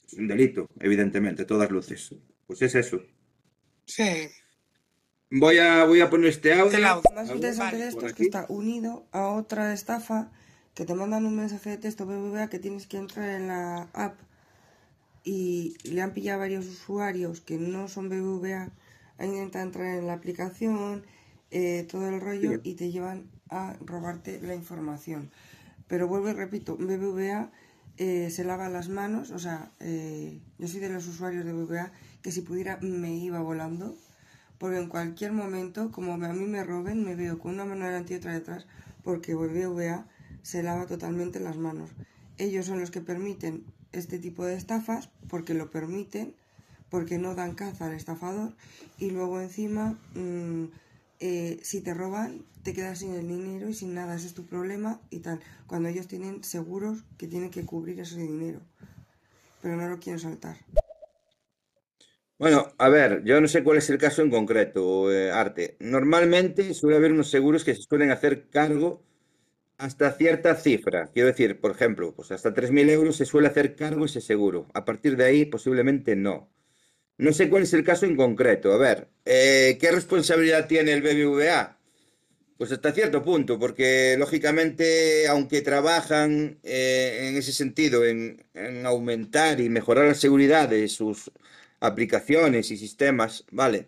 Es un delito, evidentemente, a todas luces. Pues es eso. sí. Voy a, voy a poner este audio. El audio. Lo más interesante vale, de esto es que está unido a otra estafa que te mandan un mensaje de texto BBVA que tienes que entrar en la app y le han pillado varios usuarios que no son BBVA, han intentado entrar en la aplicación, eh, todo el rollo y te llevan a robarte la información. Pero vuelvo y repito, BBVA eh, se lava las manos, o sea, eh, yo soy de los usuarios de BBVA que si pudiera me iba volando, porque en cualquier momento, como a mí me roben, me veo con una mano delante y otra detrás, porque BBVA se lava totalmente las manos. Ellos son los que permiten este tipo de estafas, porque lo permiten, porque no dan caza al estafador, y luego encima, mm, eh, si te roban, te quedas sin el dinero y sin nada, ese es tu problema y tal. Cuando ellos tienen seguros que tienen que cubrir ese dinero, pero no lo quieren saltar. Bueno, a ver, yo no sé cuál es el caso en concreto, eh, Arte. Normalmente suele haber unos seguros que se suelen hacer cargo hasta cierta cifra. Quiero decir, por ejemplo, pues hasta 3.000 euros se suele hacer cargo ese seguro. A partir de ahí, posiblemente no. No sé cuál es el caso en concreto. A ver, eh, ¿qué responsabilidad tiene el BBVA? Pues hasta cierto punto, porque lógicamente, aunque trabajan eh, en ese sentido, en, en aumentar y mejorar la seguridad de sus aplicaciones y sistemas, ¿vale?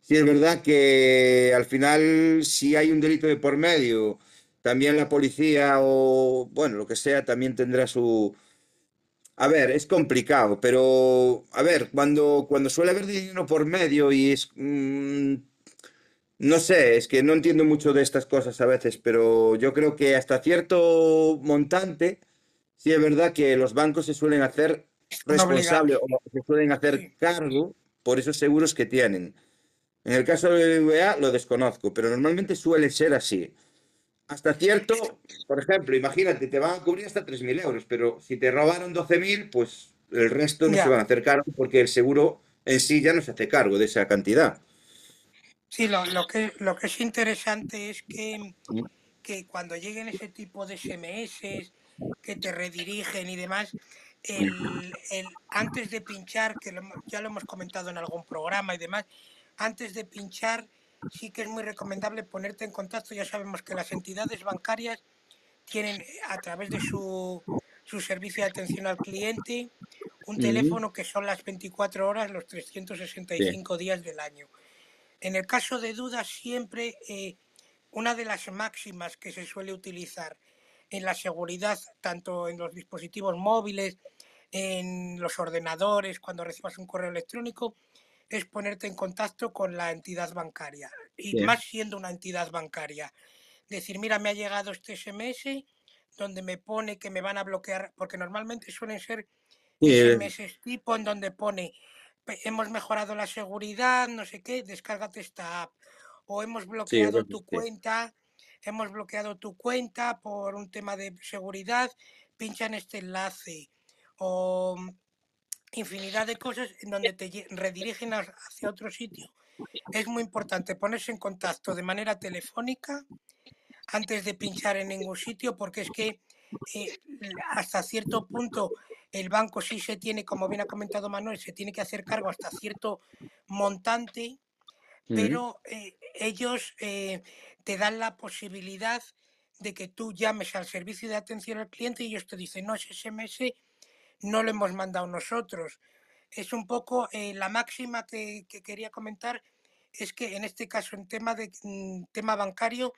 Sí es verdad que al final, si hay un delito de por medio, también la policía o, bueno, lo que sea, también tendrá su... A ver, es complicado, pero, a ver, cuando, cuando suele haber dinero por medio y es... mm, no sé, es que no entiendo mucho de estas cosas a veces, pero yo creo que hasta cierto montante, sí es verdad que los bancos se suelen hacer responsables o se suelen hacer cargo por esos seguros que tienen. En el caso de BBVA lo desconozco, pero normalmente suele ser así. Hasta cierto, por ejemplo, imagínate, te van a cubrir hasta 3.000 euros, pero si te robaron 12.000, pues el resto no se van a hacer cargo porque el seguro en sí ya no se hace cargo de esa cantidad. Sí, lo, lo que, lo que es interesante es que, que cuando lleguen ese tipo de SMS que te redirigen y demás, el, el- antes de pinchar, que lo ya lo hemos comentado en algún programa y demás, antes de pinchar sí que es muy recomendable ponerte en contacto. Ya sabemos que las entidades bancarias tienen eh, a través de su, su servicio de atención al cliente un teléfono que son las 24 horas, los Sí, 365 días del año. En el caso de dudas, siempre eh, una de las máximas que se suele utilizar en la seguridad, tanto en los dispositivos móviles, en los ordenadores, cuando recibas un correo electrónico, es ponerte en contacto con la entidad bancaria. Y más siendo una entidad bancaria. Decir, mira, me ha llegado este SMS donde me pone que me van a bloquear, porque normalmente suelen ser SMS tipo en donde pone "Pe- hemos mejorado la seguridad, no sé qué, descárgate esta app. O hemos bloqueado tu cuenta, hemos bloqueado tu cuenta por un tema de seguridad, pincha en este enlace. O infinidad de cosas en donde te redirigen a- hacia otro sitio. Es muy importante ponerse en contacto de manera telefónica antes de pinchar en ningún sitio, porque es que eh, hasta cierto punto el banco sí se tiene, como bien ha comentado Manuel, se tiene que hacer cargo hasta cierto montante, Ujú. pero eh, ellos eh, te dan la posibilidad de que tú llames al servicio de atención al cliente y ellos te dicen, no, ese SMS no lo hemos mandado nosotros. Es un poco eh, la máxima que, que quería comentar, es que en este caso, en tema de mm, tema bancario,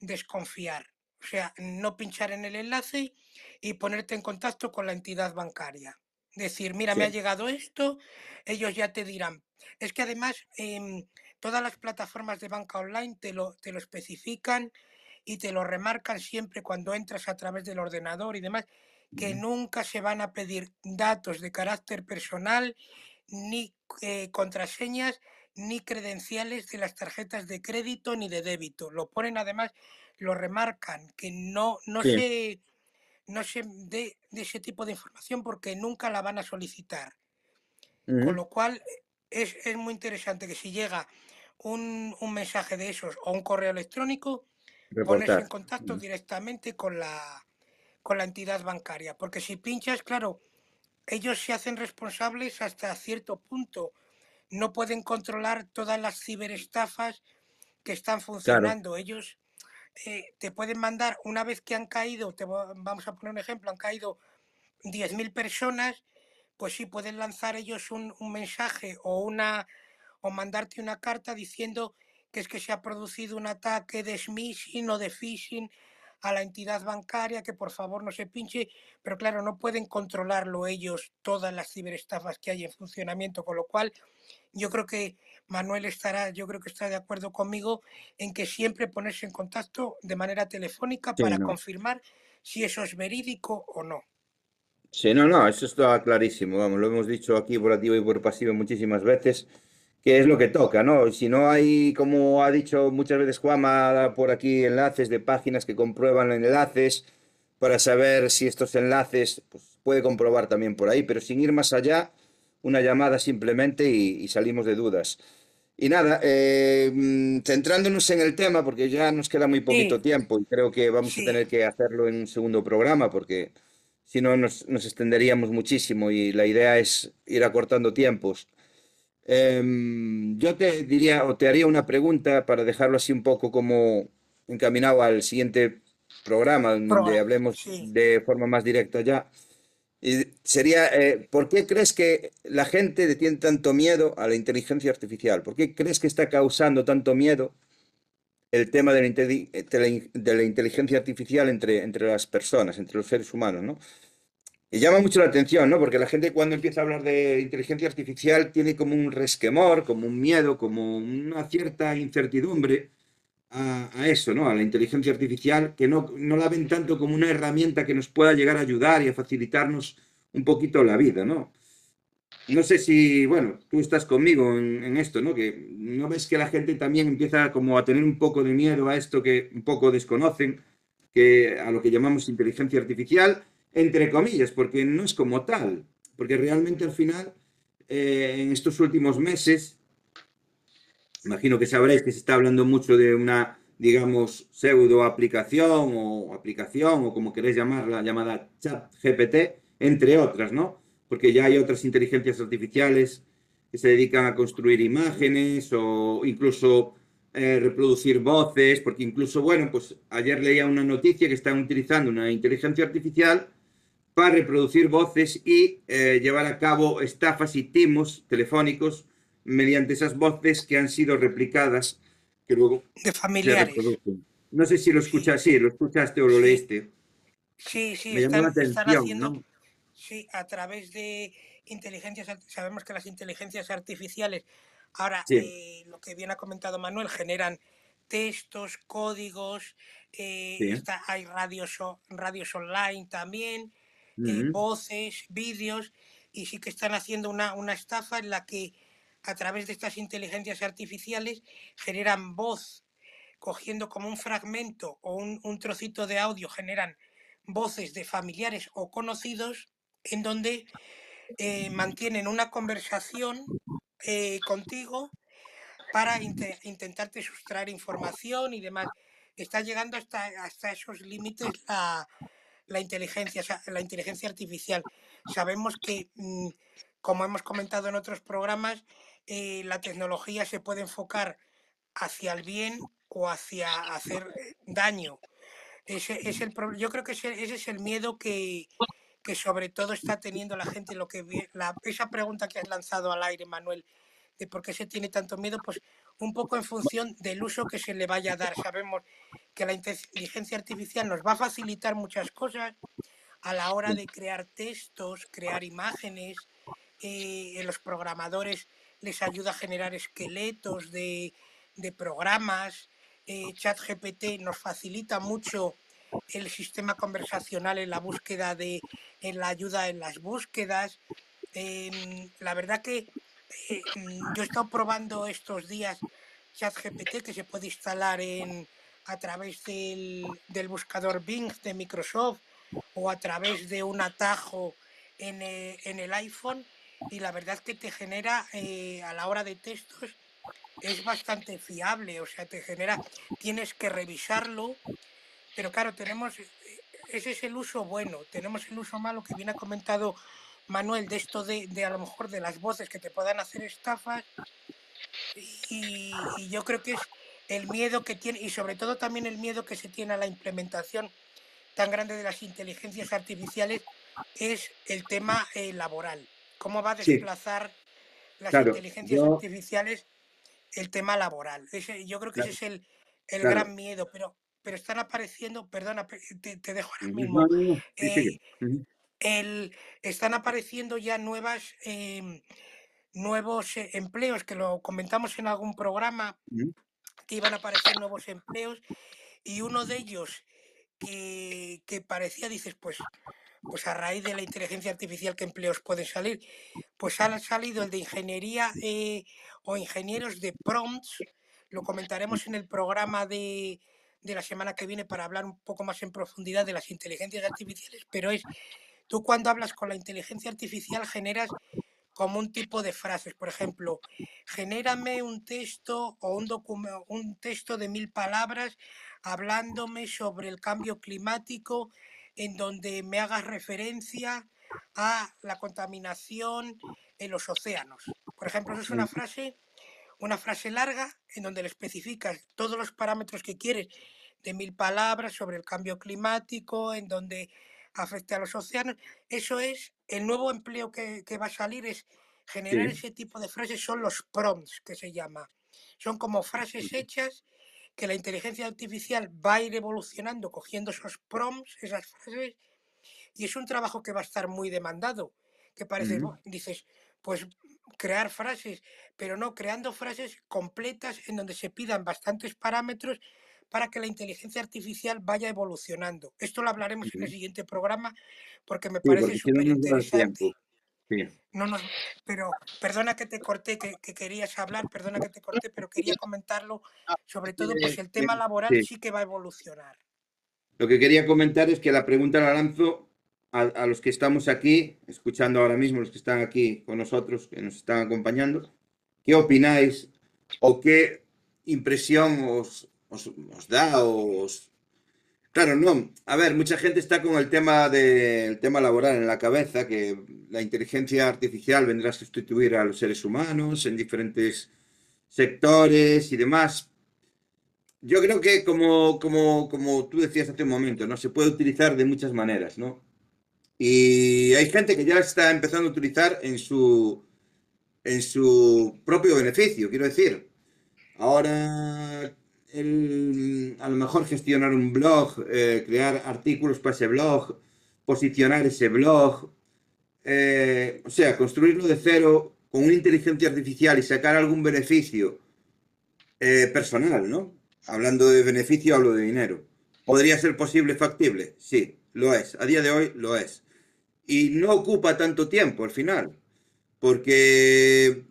desconfiar. O sea, no pinchar en el enlace y ponerte en contacto con la entidad bancaria. Decir, mira, me ha llegado esto, ellos ya te dirán. Es que además em, todas las plataformas de banca online te lo, te lo especifican y te lo remarcan siempre cuando entras a través del ordenador y demás, que nunca se van a pedir datos de carácter personal, ni eh, contraseñas, ni credenciales de las tarjetas de crédito ni de débito. Lo ponen además, lo remarcan, que no, no Sí, se, no se dé de ese tipo de información porque nunca la van a solicitar. Con lo cual es, es muy interesante que si llega un, un mensaje de esos o un correo electrónico, ponerse en Reportar. contacto directamente con la, con la entidad bancaria. Porque si pinchas, claro, ellos se hacen responsables hasta cierto punto. No pueden controlar todas las ciberestafas que están Claro, funcionando. Ellos eh, te pueden mandar, una vez que han caído, te vamos a poner un ejemplo, han caído 10.000 personas, pues sí, pueden lanzar ellos un, un mensaje o una o mandarte una carta diciendo que es que se ha producido un ataque de smishing o de phishing a la entidad bancaria, que por favor no se pinche, pero claro, no pueden controlarlo ellos todas las ciberestafas que hay en funcionamiento, con lo cual yo creo que Manuel estará, yo creo que está de acuerdo conmigo en que siempre ponerse en contacto de manera telefónica Sí, para no. confirmar si eso es verídico o no. Sí, no, no, eso está clarísimo, vamos, lo hemos dicho aquí por activo y por pasivo muchísimas veces, que es lo que toca, ¿no? Si no hay, como ha dicho muchas veces Juanma, por aquí enlaces de páginas que comprueban enlaces para saber si estos enlaces, pues puede comprobar también por ahí, pero sin ir más allá, una llamada simplemente y, y salimos de dudas. Y nada, eh, mm, centrándonos en el tema, porque ya nos queda muy poquito Sí, tiempo y creo que vamos a tener que hacerlo en un segundo programa, porque si no nos, nos extenderíamos muchísimo y la idea es ir acortando tiempos. Em, yo te diría o te haría una pregunta para dejarlo así un poco como encaminado al siguiente programa, donde pro- hablemos sí. de forma más directa ya. Y sería, eh, ¿por qué crees que la gente tiene tanto miedo a la inteligencia artificial? ¿Por qué crees que está causando tanto miedo el tema de la, de la inteligencia artificial entre, entre las personas, entre los seres humanos, ¿no? Y llama mucho la atención, ¿no? Porque la gente cuando empieza a hablar de inteligencia artificial tiene como un resquemor, como un miedo, como una cierta incertidumbre a, eso, ¿no? A la inteligencia artificial, que no, no la ven tanto como una herramienta que nos pueda llegar a ayudar y a facilitarnos un poquito la vida, ¿no? No sé si, bueno, tú estás conmigo en, en esto, ¿no? Que no ves que la gente también empieza como a tener un poco de miedo a esto que un poco desconocen, que a lo que llamamos inteligencia artificial, entre comillas, porque no es como tal, porque realmente al final, eh, en estos últimos meses, imagino que sabréis que se está hablando mucho de una, digamos, pseudo aplicación o aplicación o como queréis llamarla, llamada chat GPT, entre otras, ¿no? Porque ya hay otras inteligencias artificiales que se dedican a construir imágenes o incluso eh, reproducir voces, porque incluso, bueno, pues ayer leía una noticia que están utilizando una inteligencia artificial para reproducir voces y eh, llevar a cabo estafas y timos telefónicos mediante esas voces que han sido replicadas, que luego de familiares. No sé si lo Sí, escuchas, sí, lo escuchaste o lo sí, leíste. sí, sí, Me llamó la están, están atención, haciendo, ¿no? sí, a través de inteligencias, sabemos que las inteligencias artificiales, ahora, eh, lo que bien ha comentado Manuel, generan textos, códigos, eh, está, hay radios, radios online también, eh, voces, vídeos, y sí que están haciendo una, una estafa en la que a través de estas inteligencias artificiales generan voz, cogiendo como un fragmento o un, un trocito de audio, generan voces de familiares o conocidos en donde eh, mantienen una conversación eh, contigo para inte- intentarte sustraer información y demás. Está llegando hasta, hasta esos límites la, la inteligencia, la inteligencia artificial. Sabemos que, mm, como hemos comentado en otros programas, eh, la tecnología se puede enfocar hacia el bien o hacia hacer eh, daño. Ese es el yo creo que ese, ese es el miedo que, que sobre todo está teniendo la gente. Lo que la, esa pregunta que has lanzado al aire, Manuel, de por qué se tiene tanto miedo, pues un poco en función del uso que se le vaya a dar. Sabemos que la inteligencia artificial nos va a facilitar muchas cosas a la hora de crear textos, crear imágenes. eh, los programadores les ayuda a generar esqueletos de, de programas. Eh, ChatGPT nos facilita mucho el sistema conversacional en la búsqueda de, en la ayuda en las búsquedas. Em, la verdad que eh, mm, yo he estado probando estos días ChatGPT que se puede instalar en, a través del, del buscador Bing de Microsoft o a través de un atajo en, eh, en el iPhone y la verdad que te genera eh, a la hora de textos es bastante fiable, o sea, te genera, tienes que revisarlo, pero claro, tenemos, ese es el uso bueno, tenemos el uso malo que bien ha comentado Manuel de esto de, de a lo mejor de las voces que te puedan hacer estafas y, y yo creo que es el miedo que tiene y sobre todo también el miedo que se tiene a la implementación tan grande de las inteligencias artificiales es el tema eh, laboral. cómo va a Sí, desplazar las claro, inteligencias yo, artificiales el tema laboral. Ese- yo creo que ese es el, el claro. gran miedo, pero, pero están apareciendo, perdona, pe- te, te dejo ahora mismo, sí, eh. Ujú, el, están apareciendo ya nuevas, em, nuevos eh, empleos, que lo comentamos en algún programa, que iban a aparecer nuevos empleos, y uno de ellos que, que parecía, dices, pues, pues a raíz de la inteligencia artificial, ¿qué empleos pueden salir? Pues ha salido el de ingeniería eh, o ingenieros de prompts, lo comentaremos en el programa de, de la semana que viene para hablar un poco más en profundidad de las inteligencias artificiales, pero es, tú cuando hablas con la inteligencia artificial generas como un tipo de frases. Por ejemplo, genérame un texto o un, docume- un texto de mil palabras hablándome sobre el cambio climático en donde me hagas referencia a la contaminación en los océanos. Por ejemplo, eso es una frase, una frase larga en donde le especificas todos los parámetros que quieres de mil palabras sobre el cambio climático, en donde afecta a los océanos. Eso es el nuevo empleo que, que va a salir, es generar sí, ese tipo de frases, son los prompts que se llama. Son como frases hechas que la inteligencia artificial va a ir evolucionando, cogiendo esos prompts, esas frases, y es un trabajo que va a estar muy demandado, que parece, ujú. bu- dices, pues crear frases, pero no, creando frases completas en donde se pidan bastantes parámetros para que la inteligencia artificial vaya evolucionando. Esto lo hablaremos en el siguiente programa porque me Sí, parece no súper interesante. Sí. No nos, pero perdona que te corté, que, que querías hablar, perdona que te corté, pero quería comentarlo, sobre todo, pues el tema laboral sí. sí que va a evolucionar. Lo que quería comentar es que la pregunta la lanzo a, a los que estamos aquí, escuchando ahora mismo, los que están aquí con nosotros, que nos están acompañando. ¿Qué opináis o qué impresión os, os, os da? Os... Claro, no. A ver, mucha gente está con el tema del tema laboral en la cabeza, que la inteligencia artificial vendrá a sustituir a los seres humanos en diferentes sectores y demás. Yo creo que como, como, como tú decías hace un momento, ¿no? Se puede utilizar de muchas maneras, ¿no? Y hay gente que ya está empezando a utilizar en su, en su propio beneficio, quiero decir. Ahora, a lo mejor gestionar un blog, eh, crear artículos para ese blog, posicionar ese blog, eh, o sea, construirlo de cero con una inteligencia artificial y sacar algún beneficio eh, personal, ¿no? Hablando de beneficio, hablo de dinero. ¿Podría ser posible, factible? Sí, lo es. A día de hoy lo es. Y no ocupa tanto tiempo al final, porque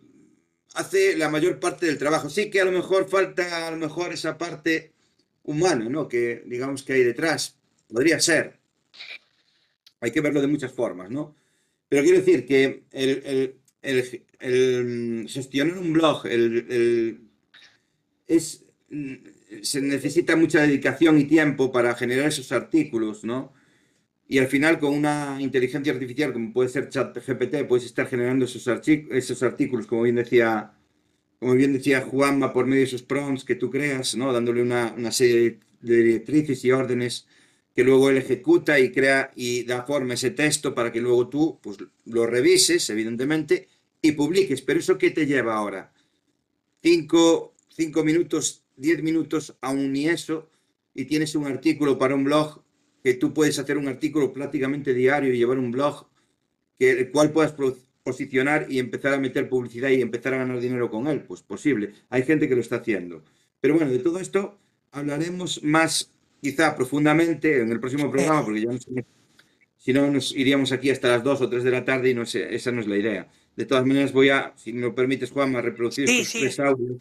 hace la mayor parte del trabajo. Sí que a lo mejor falta a lo mejor esa parte humana, ¿no? Que digamos que hay detrás. Podría ser. Hay que verlo de muchas formas, ¿no? Pero quiero decir que el, el- el- el gestionar un blog, es, mm, se necesita mucha dedicación y tiempo para generar esos artículos, ¿no? Y al final con una inteligencia artificial como puede ser ChatGPT, puedes estar generando esos, artículos, como bien decía, como bien decía Juanma, por medio de esos prompts que tú creas, ¿no? Dándole una, una serie de directrices y órdenes que luego él ejecuta y crea y da forma a ese texto para que luego tú pues, lo revises, evidentemente, y publiques. Pero eso qué te lleva ahora? Cinco, cinco minutos, diez minutos, aún ni eso, y tienes un artículo para un blog que tú puedes hacer un artículo prácticamente diario y llevar un blog que el cual puedas posicionar y empezar a meter publicidad y empezar a ganar dinero con él. Pues posible. Hay gente que lo está haciendo. Pero bueno, de todo esto hablaremos más quizá profundamente en el próximo programa, porque ya no sé, si no nos iríamos aquí hasta las 2 o 3 de la tarde y no sé, esa no es la idea. De todas maneras voy a, si me lo permites Juan, a reproducir Sí, estos sí. tres audios,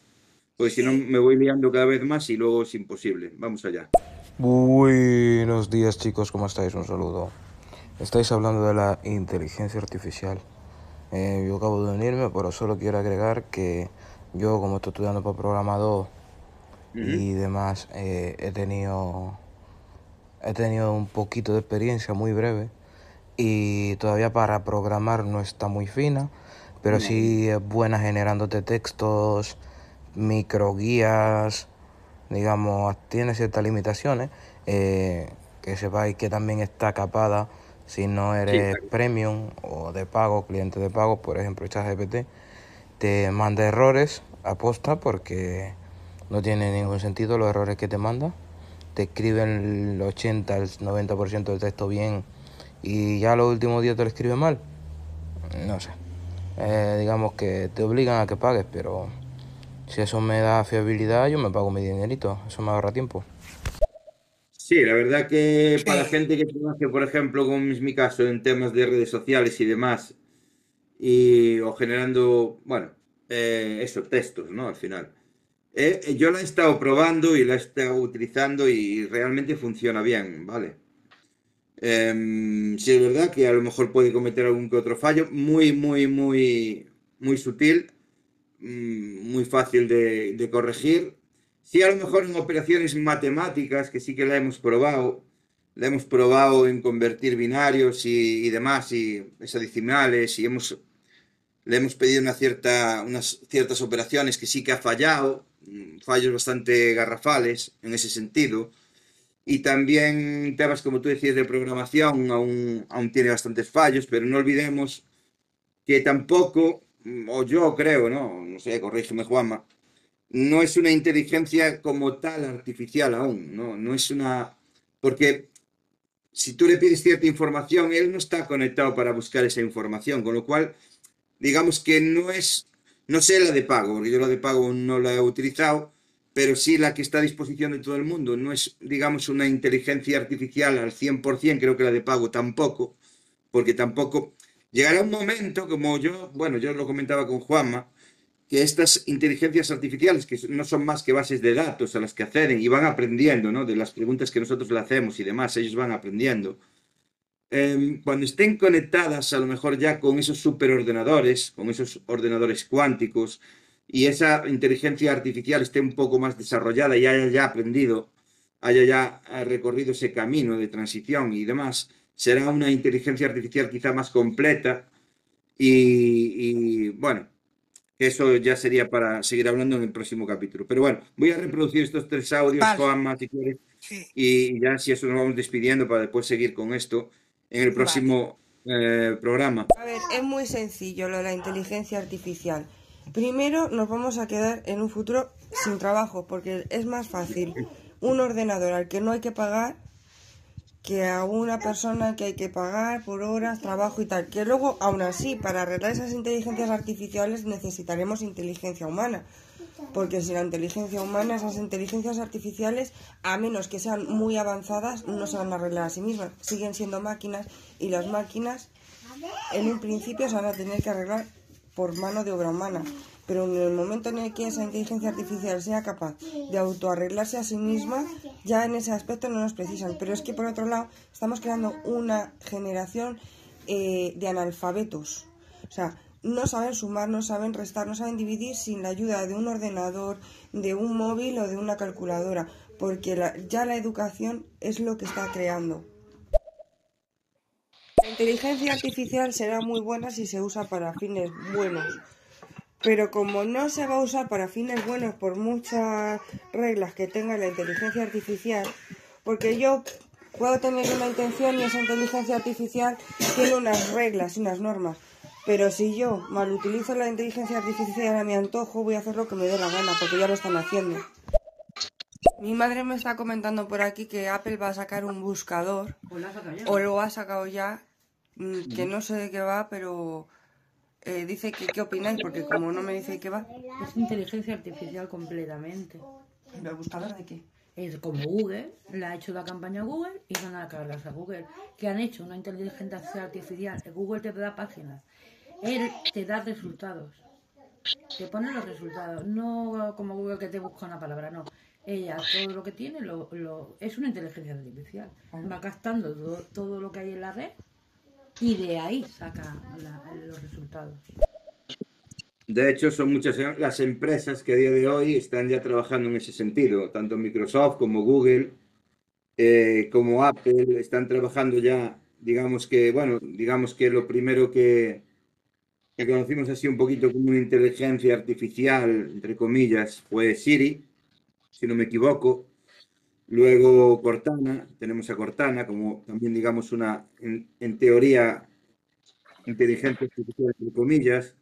pues si no me voy liando cada vez más y luego es imposible. Vamos allá. Buenos días chicos, ¿cómo estáis? Un saludo. Estáis hablando de la inteligencia artificial. Eh, yo acabo de unirme, pero solo quiero agregar que yo como estoy estudiando para programador y demás, eh, he tenido he tenido un poquito de experiencia muy breve y todavía para programar no está muy fina, pero sí es buena generándote textos, microguías, digamos, tiene ciertas limitaciones, eh, que sepáis que también está capada Si no eres premium o de pago, cliente de pago, por ejemplo, ChatGPT, te manda errores aposta porque no tiene ningún sentido los errores que te manda. Te escriben el 80, el 90% del texto bien y ya los últimos días te lo escribe mal. No sé. Eh, digamos que te obligan a que pagues, pero si eso me da fiabilidad, yo me pago mi dinerito. Eso me ahorra tiempo. Sí, la verdad que para gente que trabaja, por ejemplo, como es mi caso, en temas de redes sociales y demás, y, o generando, bueno, eh, eso, textos, ¿no? Al final. Eh, yo la he estado probando y la he estado utilizando y realmente funciona bien, ¿vale? Eh, sí, es verdad que a lo mejor puede cometer algún que otro fallo, muy, muy, muy, muy sutil, muy fácil de, de corregir. Sí, a lo mejor en operaciones matemáticas, que sí que la hemos probado, la hemos probado en convertir binarios y, y demás, y hexadecimales, y hemos le hemos pedido una cierta, unas ciertas operaciones que sí que ha fallado, mm, fallos bastante garrafales en ese sentido. Y también temas, como tú decías, de programación, aún, aún tiene bastantes fallos, pero no olvidemos que tampoco, mm, o yo creo, ¿no? No sé, corrígeme Juanma, no es una inteligencia como tal artificial aún, ¿no? No es una... Porque si tú le pides cierta información, él no está conectado para buscar esa información, con lo cual digamos que no es, no sé la de pago, porque yo la de pago no la he utilizado, pero sí la que está a disposición de todo el mundo. No es, digamos, una inteligencia artificial al 100%, creo que la de pago tampoco, porque tampoco... Llegará un momento, como yo, bueno, yo lo comentaba con Juanma, que estas inteligencias artificiales, que no son más que bases de datos a las que acceden y van aprendiendo, ¿no? De las preguntas que nosotros le hacemos y demás, ellos van aprendiendo Em, cuando estén conectadas a lo mejor ya con esos superordenadores, con esos ordenadores cuánticos, y esa inteligencia artificial esté un poco más desarrollada y haya ya aprendido, haya ya recorrido ese camino de transición y demás, será una inteligencia artificial quizá más completa y, bueno, eso ya sería para seguir hablando en el próximo capítulo. Pero bueno, voy a reproducir estos tres audios, Juanma, si quieres, y ya si eso nos vamos despidiendo para después seguir con esto en el próximo eh, programa. A ver, es muy sencillo lo de la inteligencia artificial. Primero nos vamos a quedar en un futuro sin trabajo, porque es más fácil un ordenador al que no hay que pagar que a una persona que hay que pagar por horas, trabajo y tal. Que luego, aún así, para arreglar esas inteligencias artificiales necesitaremos inteligencia humana porque sin la inteligencia humana, esas inteligencias artificiales, a menos que sean muy avanzadas, no se van a arreglar a sí mismas. Siguen siendo máquinas y las máquinas en un principio se van a tener que arreglar por mano de obra humana. Pero en el momento en el que esa inteligencia artificial sea capaz de autoarreglarse a sí misma, ya en ese aspecto no nos precisan. Pero es que por otro lado estamos creando una generación eh, de analfabetos. O sea, no saben sumar, no saben restar, no saben dividir sin la ayuda de un ordenador, de un móvil o de una calculadora, porque ya la educación es lo que está creando. La inteligencia artificial será muy buena si se usa para fines buenos, pero como no se va a usar para fines buenos por muchas reglas que tenga la inteligencia artificial, porque yo puedo tener una intención y esa inteligencia artificial tiene unas reglas y unas normas, pero si yo mal utilizo la inteligencia artificial a mi antojo, voy a hacer lo que me dé la gana, porque ya lo están haciendo. Mi madre me está comentando por aquí que Apple va a sacar un buscador, o lo ha sacado ya, mm, que no sé de qué va, pero eh, dice que qué opináis, porque como no me dice qué va. Es inteligencia artificial completamente. ¿El buscador de qué? Es como Google, la ha hecho la campaña Google y van a cargarse a Google. Que han hecho una inteligencia artificial. Google te da páginas él te da resultados. Te pone los resultados. No como Google que te busca una palabra, no. Ella todo lo que tiene lo, lo es una inteligencia artificial. Va captando todo, lo que hay en la red y de ahí saca los resultados. De hecho, son muchas las empresas que a día de hoy están ya trabajando en ese sentido. Tanto Microsoft como Google, eh, como Apple, están trabajando ya, digamos que, bueno, digamos que lo primero que, que conocimos así un poquito como una inteligencia artificial, entre comillas, fue Siri, si no me equivoco. Luego Cortana, tenemos a Cortana como también digamos una, en, en teoría, inteligencia artificial, entre comillas,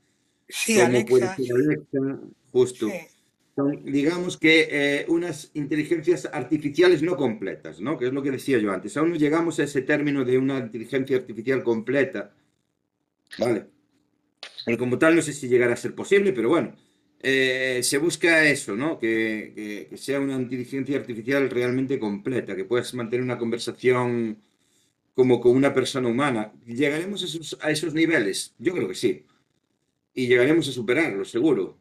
Sí, como Alexa, puede ser Alexa, justo. sí, Son, digamos que eh, unas inteligencias artificiales no completas, ¿no? Que es lo que decía yo antes. Aún no llegamos a ese término de una inteligencia artificial completa, ¿vale? Y como tal, no sé si llegará a ser posible, pero bueno, eh, se busca eso, ¿no? Que, que- que sea una inteligencia artificial realmente completa, que puedas mantener una conversación como con una persona humana. ¿Llegaremos a esos, a esos niveles? Yo creo que sí. Y llegaremos a superarlo, seguro.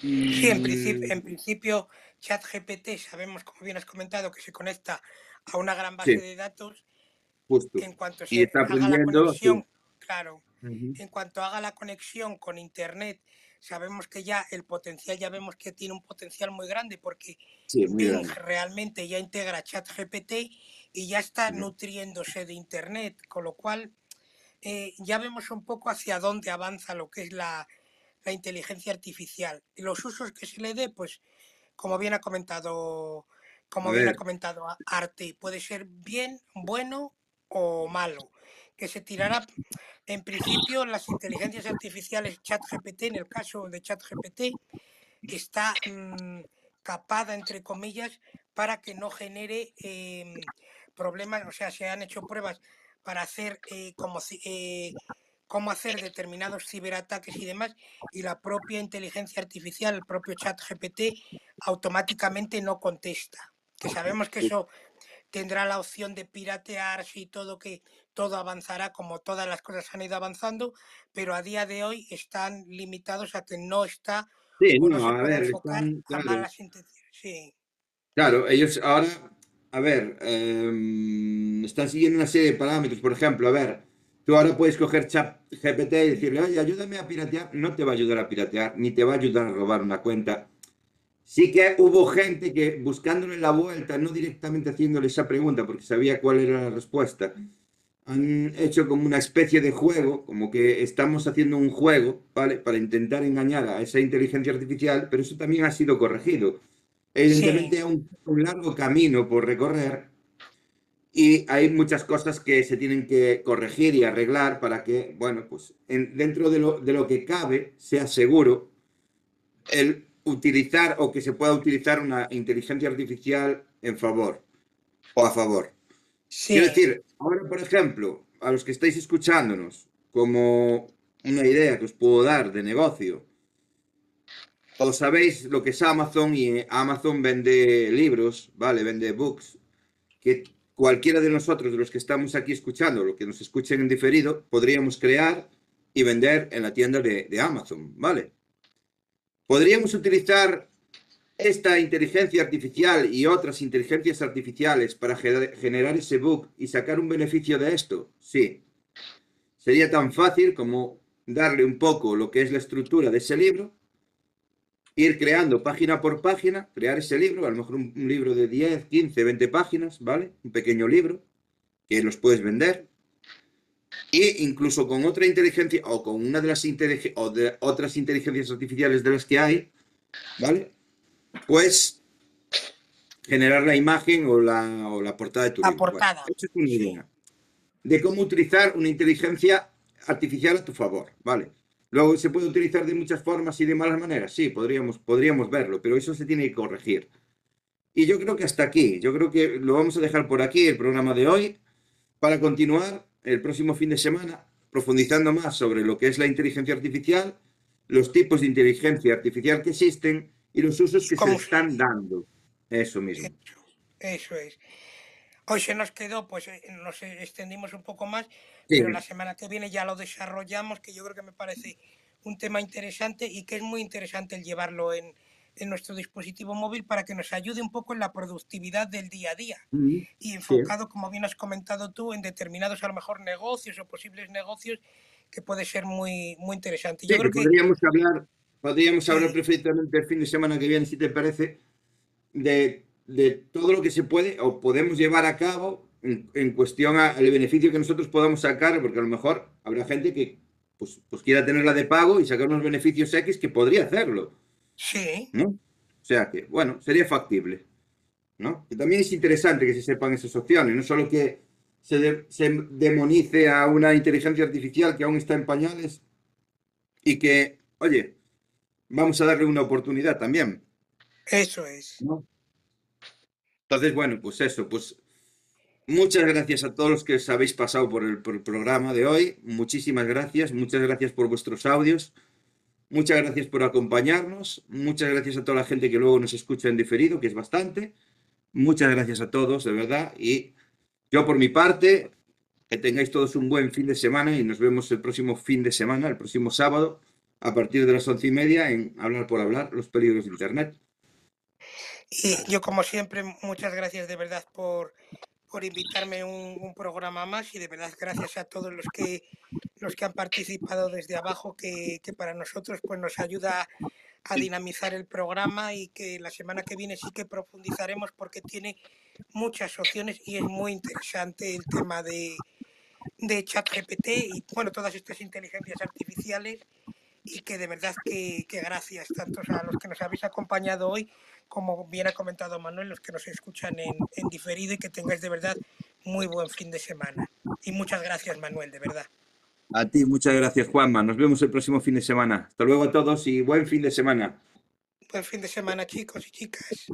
sí, en principio, en principio ChatGPT sabemos, como bien has comentado, que se conecta a una gran base sí, de datos justo. en cuanto Y se está haga la aprendiendo, sí. conexión, claro, Ujú. en cuanto haga la conexión con Internet, sabemos que ya el potencial, ya vemos que tiene un potencial muy grande porque Sí, muy Bing grande. realmente ya integra ChatGPT y ya está nutriéndose de Internet, con lo cual eh, ya vemos un poco hacia dónde avanza lo que es la, la inteligencia artificial. Y los usos que se le dé, pues como bien ha comentado, como bien ha comentado Arte, puede ser bien, bueno o malo. Que se tirará, en principio, las inteligencias artificiales ChatGPT, en el caso de ChatGPT, está mm, capada, entre comillas, para que no genere em, problemas, o sea, se han hecho pruebas para hacer eh, como eh, cómo hacer determinados ciberataques y demás, y la propia inteligencia artificial, el propio chat GPT, automáticamente no contesta. Que sabemos que eso tendrá la opción de piratearse y todo, que todo avanzará como todas las cosas han ido avanzando, pero a día de hoy están limitados a que no está sí, no se a ver, enfocar están, a claro, malas intenciones. Sí, claro, ellos ahora, a ver, em, están siguiendo una serie de parámetros. Por ejemplo, a ver, tú ahora puedes coger chat GPT y decirle, oye, ayúdame a piratear. No te va a ayudar a piratear, ni te va a ayudar a robar una cuenta. Sí que hubo gente que buscándole la vuelta, no directamente haciéndole esa pregunta, porque sabía cuál era la respuesta, han hecho como una especie de juego, como que estamos haciendo un juego, ¿vale? Para intentar engañar a esa inteligencia artificial, pero eso también ha sido corregido. Evidentemente sí, hay un, un largo camino por recorrer y hay muchas cosas que se tienen que corregir y arreglar para que, bueno, pues en- dentro de lo, de lo que cabe sea seguro el utilizar o que se pueda utilizar una inteligencia artificial en favor o a favor. Quiero sí, decir, ahora, por ejemplo, a los que estáis escuchándonos, como una idea que os puedo dar de negocio, os sabéis lo que es Amazon y eh, Amazon vende libros, ¿vale? Vende books, que cualquiera de nosotros, de los que estamos aquí escuchando, los que nos escuchen en diferido, podríamos crear y vender en la tienda de, de Amazon, ¿vale? Podríamos utilizar esta inteligencia artificial y otras inteligencias artificiales para gener- generar ese book y sacar un beneficio de esto? Sí. Sería tan fácil como darle un poco lo que es la estructura de ese libro, ir creando página por página, crear ese libro, a lo mejor un libro de 10, 15, 20 páginas, ¿vale? Un pequeño libro que los puedes vender. E incluso con otra inteligencia o con una de las inteligen- o de otras inteligencias artificiales de las que hay, ¿vale? Pues generar la imagen o la, o la portada de tu la libro. Portada. eso es una Sí, idea de cómo utilizar una inteligencia artificial a tu favor, ¿vale? Luego se puede utilizar de muchas formas y de malas maneras, sí, podríamos, podríamos verlo, pero eso se tiene que corregir. Y yo creo que hasta aquí, yo creo que lo vamos a dejar por aquí el programa de hoy para continuar el próximo fin de semana profundizando más sobre lo que es la inteligencia artificial, los tipos de inteligencia artificial que existen y los usos que se ¿Cómo se están dando. Eso mismo. Eso, eso es. Hoy se nos quedó, pues eh, nos extendimos un poco más, Sí, pero la semana que viene ya lo desarrollamos, que yo creo que me parece un tema interesante y que es muy interesante el llevarlo en, en nuestro dispositivo móvil para que nos ayude un poco en la productividad del día a día y sí. enfocado, como bien has comentado tú, en determinados a lo mejor negocios o posibles negocios que puede ser muy, muy interesante. Sí, Yo que creo que podríamos hablar, podríamos hablar sí, perfectamente el fin de semana que viene, si te parece, de, de todo lo que se puede o podemos llevar a cabo en, en cuestión al beneficio que nosotros podamos sacar, porque a lo mejor habrá gente que pues, pues quiera tenerla de pago y sacar unos beneficios X que podría hacerlo, sí, ¿no? O sea que, bueno, sería factible. ¿no? Que también es interesante que se sepan esas opciones, no solo que se, de- se demonice a una inteligencia artificial que aún está en pañales y que, oye, vamos a darle una oportunidad también. Eso es. Entonces, bueno, pues eso, pues muchas gracias a todos los que os habéis pasado por el, por el programa de hoy. Muchísimas gracias, muchas gracias por vuestros audios. Muchas gracias por acompañarnos. Muchas gracias a toda la gente que luego nos escucha en diferido, que es bastante. Muchas gracias a todos, de verdad. Y yo por mi parte, que tengáis todos un buen fin de semana y nos vemos el próximo fin de semana, el próximo sábado, a partir de las once y media en Hablar por Hablar, los peligros de Internet. Y yo, como siempre, muchas gracias de verdad por, por invitarme a un, un programa más y de verdad gracias a todos los que los que han participado desde abajo, que, que para nosotros pues nos ayuda a dinamizar el programa y que la semana que viene sí que profundizaremos porque tiene muchas opciones y es muy interesante el tema de, de ChatGPT y bueno, todas estas inteligencias artificiales y que de verdad que, que gracias tanto a los que nos habéis acompañado hoy como bien ha comentado Manuel, los que nos escuchan en, en diferido y que tengáis de verdad muy buen fin de semana. Y muchas gracias Manuel, de verdad. A ti, muchas gracias, Juanma. Nos vemos el próximo fin de semana. Hasta luego a todos y buen fin de semana. Buen fin de semana chicos y chicas.